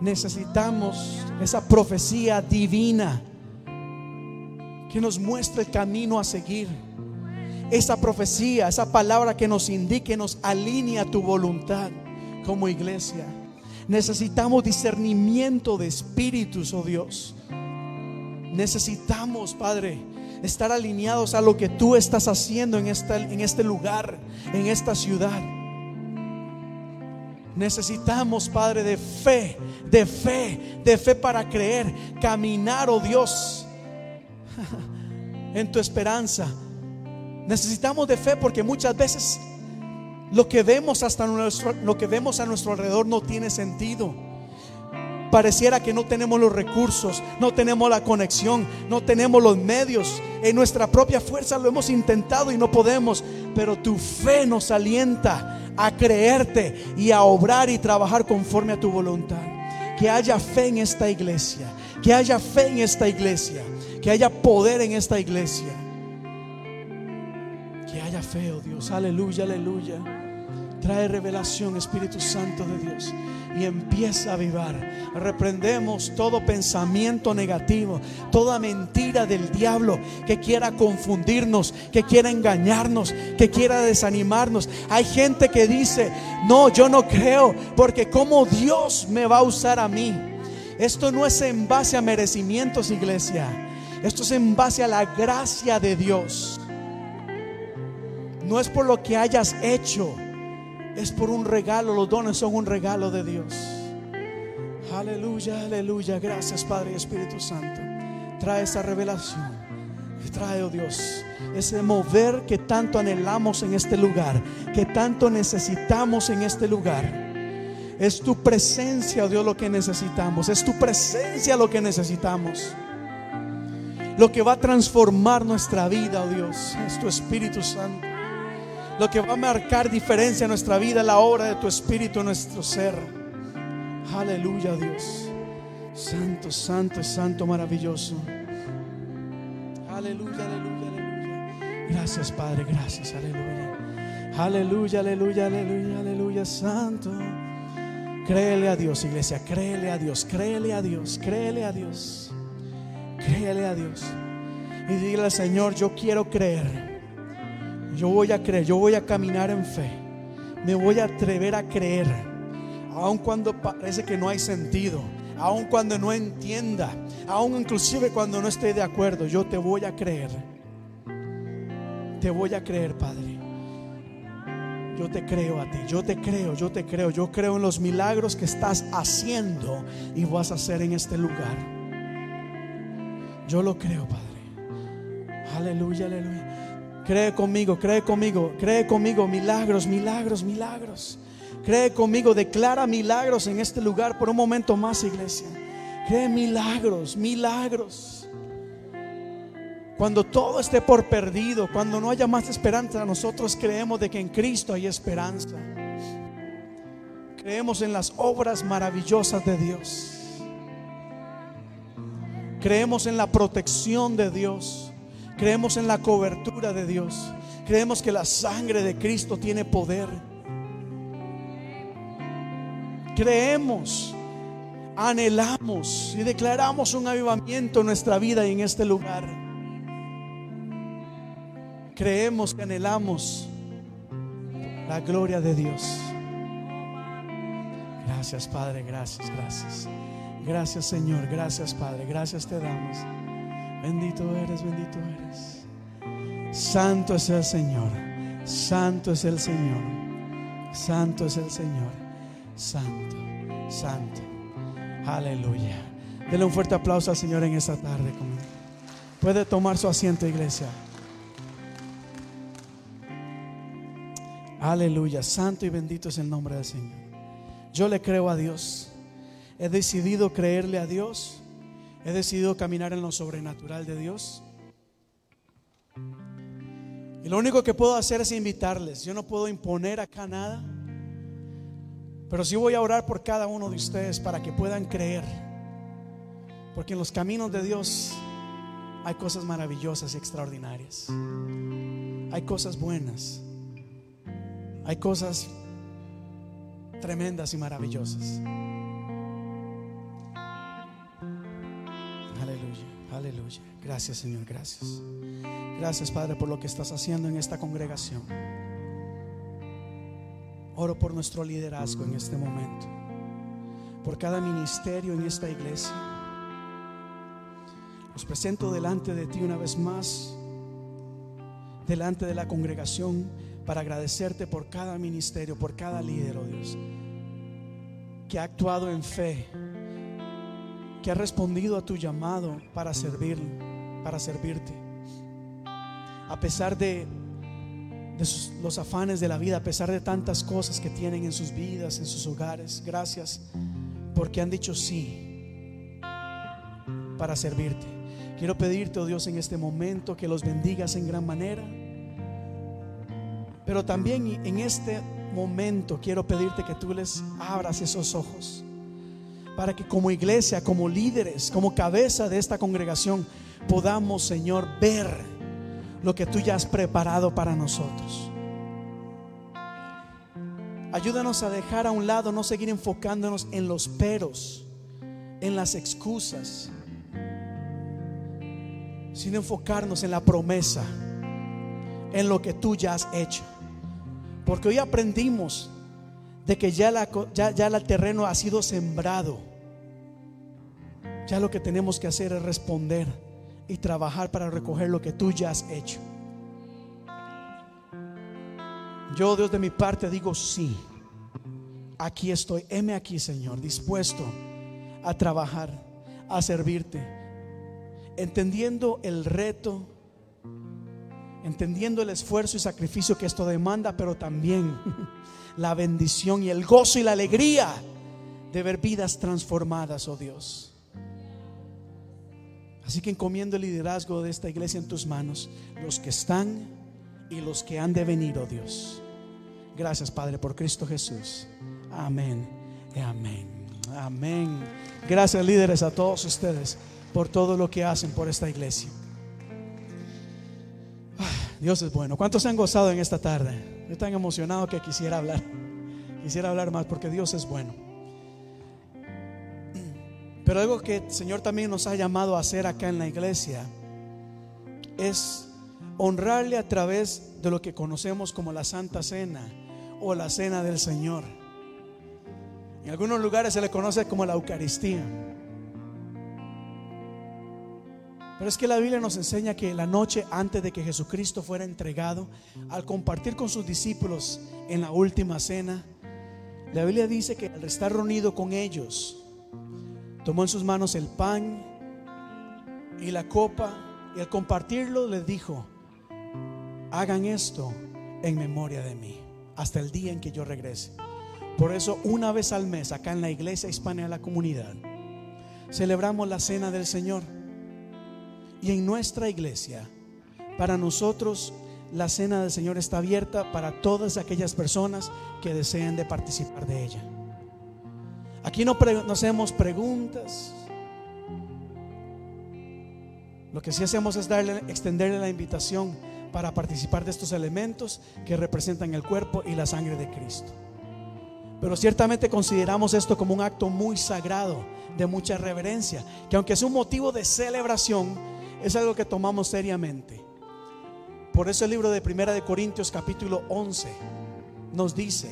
Necesitamos esa profecía divina que nos muestre el camino a seguir. Esa profecía, esa palabra que nos indique, nos alinea tu voluntad como iglesia. Necesitamos discernimiento de espíritus, oh Dios. Necesitamos, Padre, estar alineados a lo que tú estás haciendo en, esta, en este lugar, en esta ciudad. Necesitamos, Padre, de fe, de fe, de fe para creer, caminar, oh Dios, en tu esperanza. Necesitamos de fe porque muchas veces lo que vemos hasta nuestro, lo que vemos a nuestro alrededor no tiene sentido. Pareciera que no tenemos los recursos, no tenemos la conexión, no tenemos los medios. En nuestra propia fuerza lo hemos intentado y no podemos, pero tu fe nos alienta a creerte y a obrar y trabajar conforme a tu voluntad. Que haya fe en esta iglesia, que haya fe en esta iglesia, que haya poder en esta iglesia. Que haya fe, oh Dios, aleluya, aleluya. Trae revelación, Espíritu Santo de Dios. Y empieza a avivar. Reprendemos todo pensamiento negativo, toda mentira del diablo que quiera confundirnos, que quiera engañarnos, que quiera desanimarnos. Hay gente que dice, no, yo no creo, porque como Dios me va a usar a mí. Esto no es en base a merecimientos, iglesia. Esto es en base a la gracia de Dios. No es por lo que hayas hecho es por un regalo, los dones son un regalo de Dios. Aleluya, aleluya. Gracias Padre y Espíritu Santo. Trae esa revelación. Trae, oh Dios, ese mover que tanto anhelamos en este lugar, que tanto necesitamos en este lugar. Es tu presencia, oh Dios, lo que necesitamos. Es tu presencia lo que necesitamos. Lo que va a transformar nuestra vida, oh Dios, es tu Espíritu Santo. Lo que va a marcar diferencia en nuestra vida, la obra de tu Espíritu en nuestro ser. Aleluya, Dios. Santo, santo, santo, maravilloso. Aleluya, aleluya, aleluya. Gracias, Padre, gracias, aleluya. Aleluya, aleluya, aleluya, aleluya, santo. Créele a Dios, iglesia, créele a Dios, créele a Dios, créele a Dios. Créele a Dios. Y dile al Señor, yo quiero creer. Yo voy a creer, yo voy a caminar en fe. Me voy a atrever a creer. Aun cuando parece que no hay sentido. Aun cuando no entienda. Aun inclusive cuando no esté de acuerdo. Yo te voy a creer. Te voy a creer, Padre. Yo te creo a ti, yo te creo, yo te creo, yo creo en los milagros que estás haciendo y vas a hacer en este lugar. Yo lo creo, Padre. Aleluya, aleluya. Cree conmigo, cree conmigo, cree conmigo. Milagros, milagros, milagros. Cree conmigo, declara milagros en este lugar por un momento más, iglesia. Cree milagros, milagros. Cuando todo esté por perdido, cuando no haya más esperanza, nosotros creemos de que en Cristo hay esperanza. Creemos en las obras maravillosas de Dios. Creemos en la protección de Dios. Creemos en la cobertura de Dios. Creemos que la sangre de Cristo tiene poder. Creemos, anhelamos y declaramos un avivamiento en nuestra vida y en este lugar. Creemos que anhelamos la gloria de Dios. Gracias Padre, gracias, gracias. Gracias Señor, gracias Padre, gracias te damos. Bendito eres, bendito eres. Santo es el Señor. Santo es el Señor. Santo es el Señor. Santo, santo. Aleluya. Dele un fuerte aplauso al Señor en esta tarde. Puede tomar su asiento, iglesia. Aleluya. Santo y bendito es el nombre del Señor. Yo le creo a Dios. He decidido creerle a Dios He decidido caminar en lo sobrenatural de Dios. Y lo único que puedo hacer es invitarles. Yo no puedo imponer acá nada. Pero sí voy a orar por cada uno de ustedes para que puedan creer. Porque en los caminos de Dios hay cosas maravillosas y extraordinarias. Hay cosas buenas. Hay cosas tremendas y maravillosas. Gracias Señor, gracias. Gracias Padre por lo que estás haciendo en esta congregación. Oro por nuestro liderazgo en este momento. Por cada ministerio en esta iglesia. Los presento delante de ti una vez más. Delante de la congregación para agradecerte por cada ministerio, por cada líder, oh Dios, que ha actuado en fe que ha respondido a tu llamado para servir, para servirte. A pesar de, los afanes de la vida, a pesar de tantas cosas que tienen en sus vidas, en sus hogares, gracias porque han dicho sí para servirte. Quiero pedirte, oh Dios, en este momento que los bendigas en gran manera. Pero también en este momento quiero pedirte que tú les abras esos ojos para que como iglesia, como líderes, como cabeza de esta congregación, podamos, Señor, ver lo que tú ya has preparado para nosotros. Ayúdanos a dejar a un lado, no seguir enfocándonos en los peros, en las excusas, sino enfocarnos en la promesa, en lo que tú ya has hecho. Porque hoy aprendimos de que ya, ya el terreno ha sido sembrado. Ya lo que tenemos que hacer es responder y trabajar para recoger lo que tú ya has hecho. Yo, Dios, de mi parte digo sí. Aquí estoy, heme aquí, Señor, dispuesto a trabajar, a servirte, entendiendo el reto, entendiendo el esfuerzo y sacrificio que esto demanda, pero también la bendición y el gozo y la alegría de ver vidas transformadas, oh Dios. Así que encomiendo el liderazgo de esta iglesia en tus manos, los que están y los que han de venir, oh Dios. Gracias, Padre, por Cristo Jesús. Amén amén. Amén. Gracias, líderes, a todos ustedes por todo lo que hacen por esta iglesia. Ah, Dios es bueno. ¿Cuántos han gozado en esta tarde? Estoy tan emocionado que quisiera hablar. Quisiera hablar más porque Dios es bueno. Pero algo que el Señor también nos ha llamado a hacer acá en la iglesia es honrarle a través de lo que conocemos como la Santa Cena o la cena del Señor. En algunos lugares se le conoce como la Eucaristía. Pero es que la Biblia nos enseña que la noche antes de que Jesucristo fuera entregado, al compartir con sus discípulos en la última cena, la Biblia dice que al estar reunido con ellos, tomó en sus manos el pan y la copa y al compartirlo les dijo, hagan esto en memoria de mí hasta el día en que yo regrese. Por eso una vez al mes acá en la iglesia hispana de la comunidad celebramos la cena del Señor. Y en nuestra iglesia, para nosotros la cena del Señor está abierta para todas aquellas personas que deseen de participar de ella. Aquí no, hacemos preguntas. Lo que sí hacemos es darle, extenderle la invitación para participar de estos elementos que representan el cuerpo y la sangre de Cristo. Pero ciertamente consideramos esto como un acto muy sagrado, de mucha reverencia, que aunque es un motivo de celebración, es algo que tomamos seriamente. Por eso el libro de Primera de Corintios capítulo 11 nos dice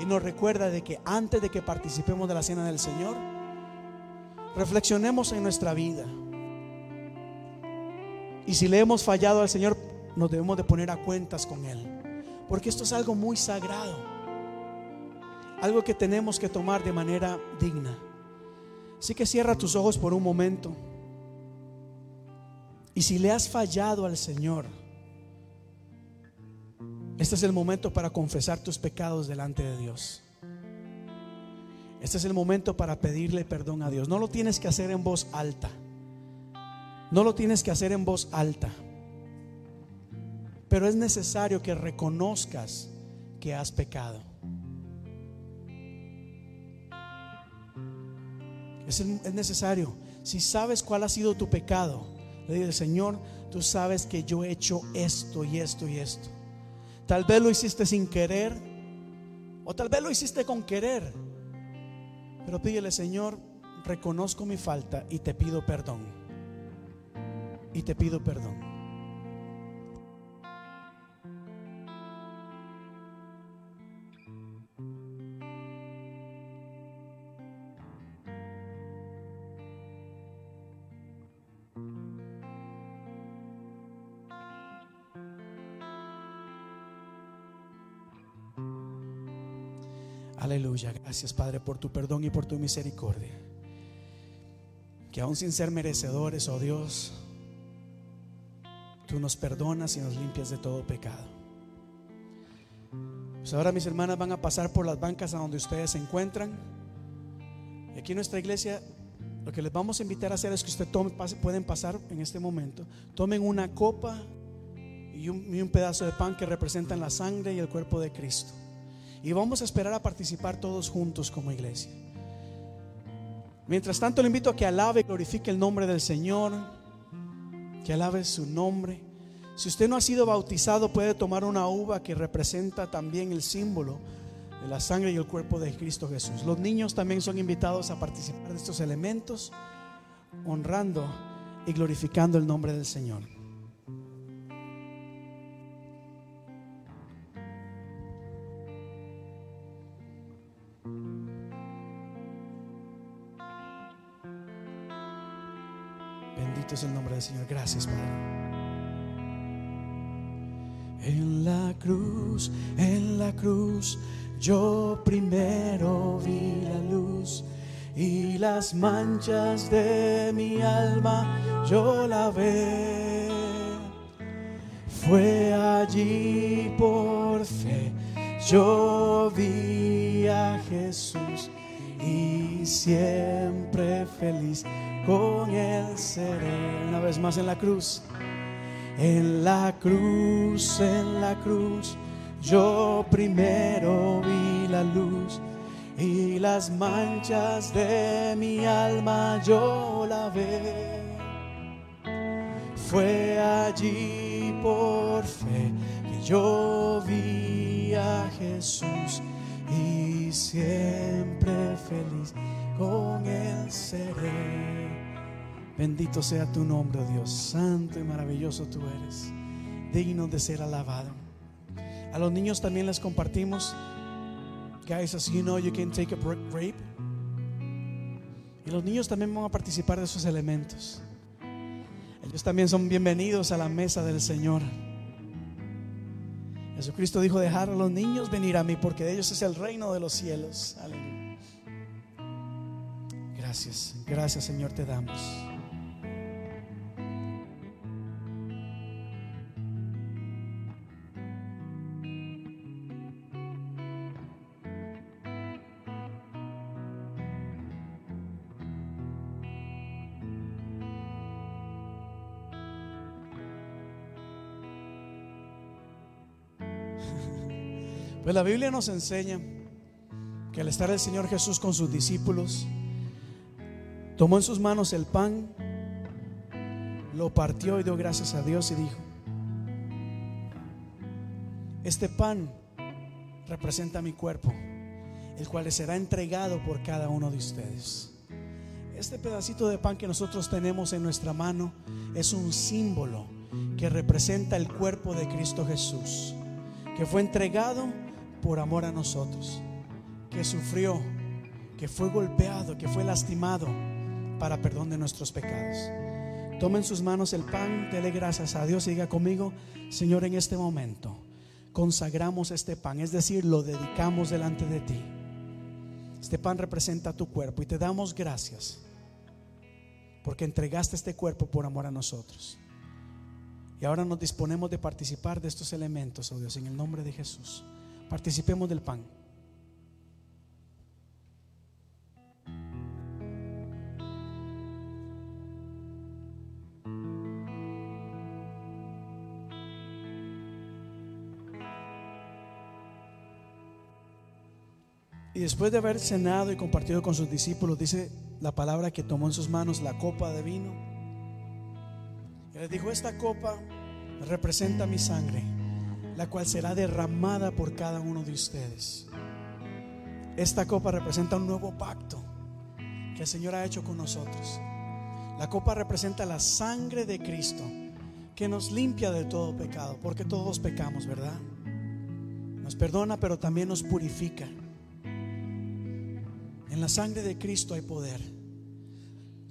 y nos recuerda de que antes de que participemos de la cena del Señor, reflexionemos en nuestra vida. Y si le hemos fallado al Señor, nos debemos de poner a cuentas con Él. Porque esto es algo muy sagrado. Algo que tenemos que tomar de manera digna. Así que cierra tus ojos por un momento. Y si le has fallado al Señor, este es el momento para confesar tus pecados delante de Dios. Este es el momento para pedirle perdón a Dios. No lo tienes que hacer en voz alta. No lo tienes que hacer en voz alta. Pero es necesario que reconozcas que has pecado. Es, necesario. Si sabes cuál ha sido tu pecado, le dice, Señor, tú sabes que yo he hecho esto y esto y esto. Tal vez lo hiciste sin querer, o tal vez lo hiciste con querer. Pero pídele, Señor, reconozco mi falta y te pido perdón. Y te pido perdón. Gracias, Padre, por tu perdón y por tu misericordia. Que aún sin ser merecedores, oh Dios, tú nos perdonas y nos limpias de todo pecado. Pues ahora mis hermanas van a pasar por las bancas a donde ustedes se encuentran. Y aquí en nuestra iglesia lo que les vamos a invitar a hacer es que ustedes pueden pasar en este momento, tomen una copa y un, y un pedazo de pan que representan la sangre y el cuerpo de Cristo. Y vamos a esperar a participar todos juntos como iglesia. Mientras tanto, le invito a que alabe y glorifique el nombre del Señor, que alabe su nombre. Si usted no ha sido bautizado, puede tomar una uva que representa también el símbolo de la sangre y el cuerpo de Cristo Jesús. Los niños también son invitados a participar de estos elementos, honrando y glorificando el nombre del Señor. Señor. Gracias, Padre. En la cruz, en la cruz, yo primero vi la luz y las manchas de mi alma yo la ve. Fue allí por fe, yo vi a Jesús y siempre feliz con él seré. Una vez más en la cruz. En la cruz, en la cruz, yo primero vi la luz y las manchas de mi alma yo la ve. Fue allí por fe que yo vi a Jesús y siempre feliz con él seré. Bendito sea tu nombre, oh Dios. Santo y maravilloso tú eres. Digno de ser alabado. A los niños también les compartimos. Guys, as you know, you can take a grape. Y los niños también van a participar de esos elementos. Ellos también son bienvenidos a la mesa del Señor. Jesucristo dijo, dejar a los niños venir a mí porque de ellos es el reino de los cielos. Aleluya. Gracias, gracias Señor te damos. Pues la Biblia nos enseña que al estar el Señor Jesús con sus discípulos, tomó en sus manos el pan, lo partió y dio gracias a Dios y dijo, este pan representa mi cuerpo, el cual será entregado por cada uno de ustedes. Este pedacito de pan que nosotros tenemos en nuestra mano es un símbolo que representa el cuerpo de Cristo Jesús, que fue entregado por amor a nosotros, que sufrió, que fue golpeado, que fue lastimado para perdón de nuestros pecados. Toma en sus manos el pan, dele gracias a Dios y diga conmigo, Señor, en este momento consagramos este pan, es decir, lo dedicamos delante de ti. Este pan representa tu cuerpo y te damos gracias porque entregaste este cuerpo por amor a nosotros. Y ahora nos disponemos de participar de estos elementos, oh Dios, en el nombre de Jesús. Participemos del pan. Y después de haber cenado y compartido con sus discípulos, dice la palabra que tomó en sus manos la copa de vino. Y les dijo, esta copa representa mi sangre la cual será derramada por cada uno de ustedes. Esta copa representa un nuevo pacto que el Señor ha hecho con nosotros. La copa representa la sangre de Cristo que nos limpia de todo pecado, porque todos pecamos, ¿verdad? Nos perdona, pero también nos purifica. En la sangre de Cristo hay poder.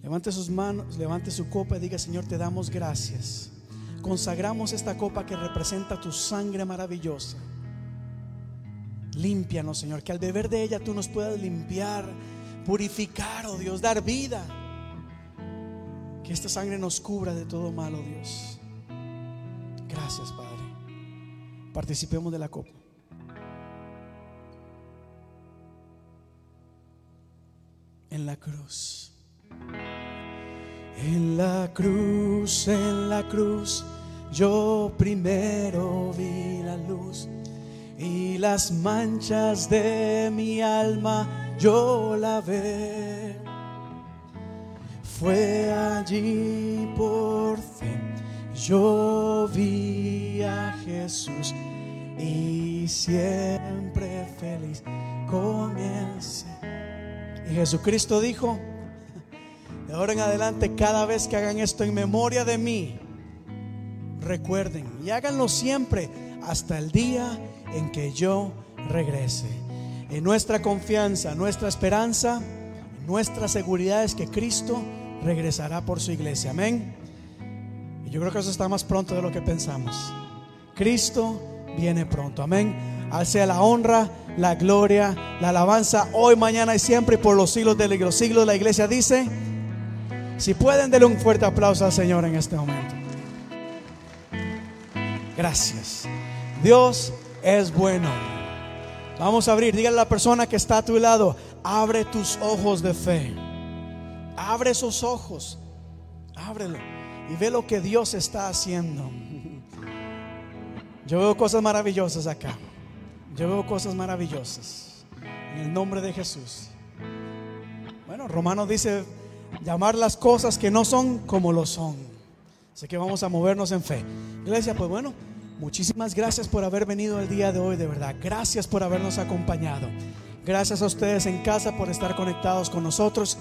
Levante sus manos, levante su copa y diga, Señor, te damos gracias consagramos esta copa que representa tu sangre maravillosa. Límpianos, Señor, que al beber de ella tú nos puedas limpiar, purificar, oh Dios, dar vida. Que esta sangre nos cubra de todo malo, oh Dios. Gracias, Padre. Participemos de la copa. En la cruz. En la cruz, en la cruz yo primero vi la luz y las manchas de mi alma yo la ve. Fue allí por fin yo vi a Jesús y siempre feliz comience. Y Jesucristo dijo, de ahora en adelante, cada vez que hagan esto en memoria de mí, recuerden y háganlo siempre hasta el día en que yo regrese. En nuestra confianza, nuestra esperanza, nuestra seguridad es que Cristo regresará por su iglesia. Amén. Y yo creo que eso está más pronto de lo que pensamos. Cristo viene pronto. Amén. Al sea la honra, la gloria, la alabanza hoy, mañana y siempre y por los siglos de los siglos. La iglesia dice, si pueden, denle un fuerte aplauso al Señor en este momento. Gracias. Dios es bueno. Vamos a abrir. Dígale a la persona que está a tu lado, abre tus ojos de fe. Abre esos ojos. Ábrelo. Y ve lo que Dios está haciendo. Yo veo cosas maravillosas acá. Yo veo cosas maravillosas. En el nombre de Jesús. Bueno, Romano dice llamar las cosas que no son como lo son. Así que vamos a movernos en fe. Iglesia, pues bueno, muchísimas gracias por haber venido el día de hoy, de verdad. Gracias por habernos acompañado. Gracias a ustedes en casa por estar conectados con nosotros.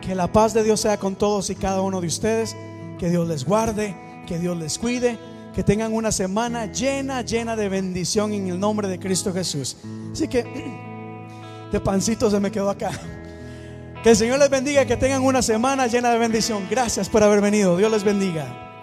Que la paz de Dios sea con todos y cada uno de ustedes. Que Dios les guarde, que Dios les cuide. Que tengan una semana llena, llena de bendición en el nombre de Cristo Jesús. Así que, de pancito se me quedó acá. Que el Señor les bendiga, que tengan una semana llena de bendición. Gracias por haber venido. Dios les bendiga.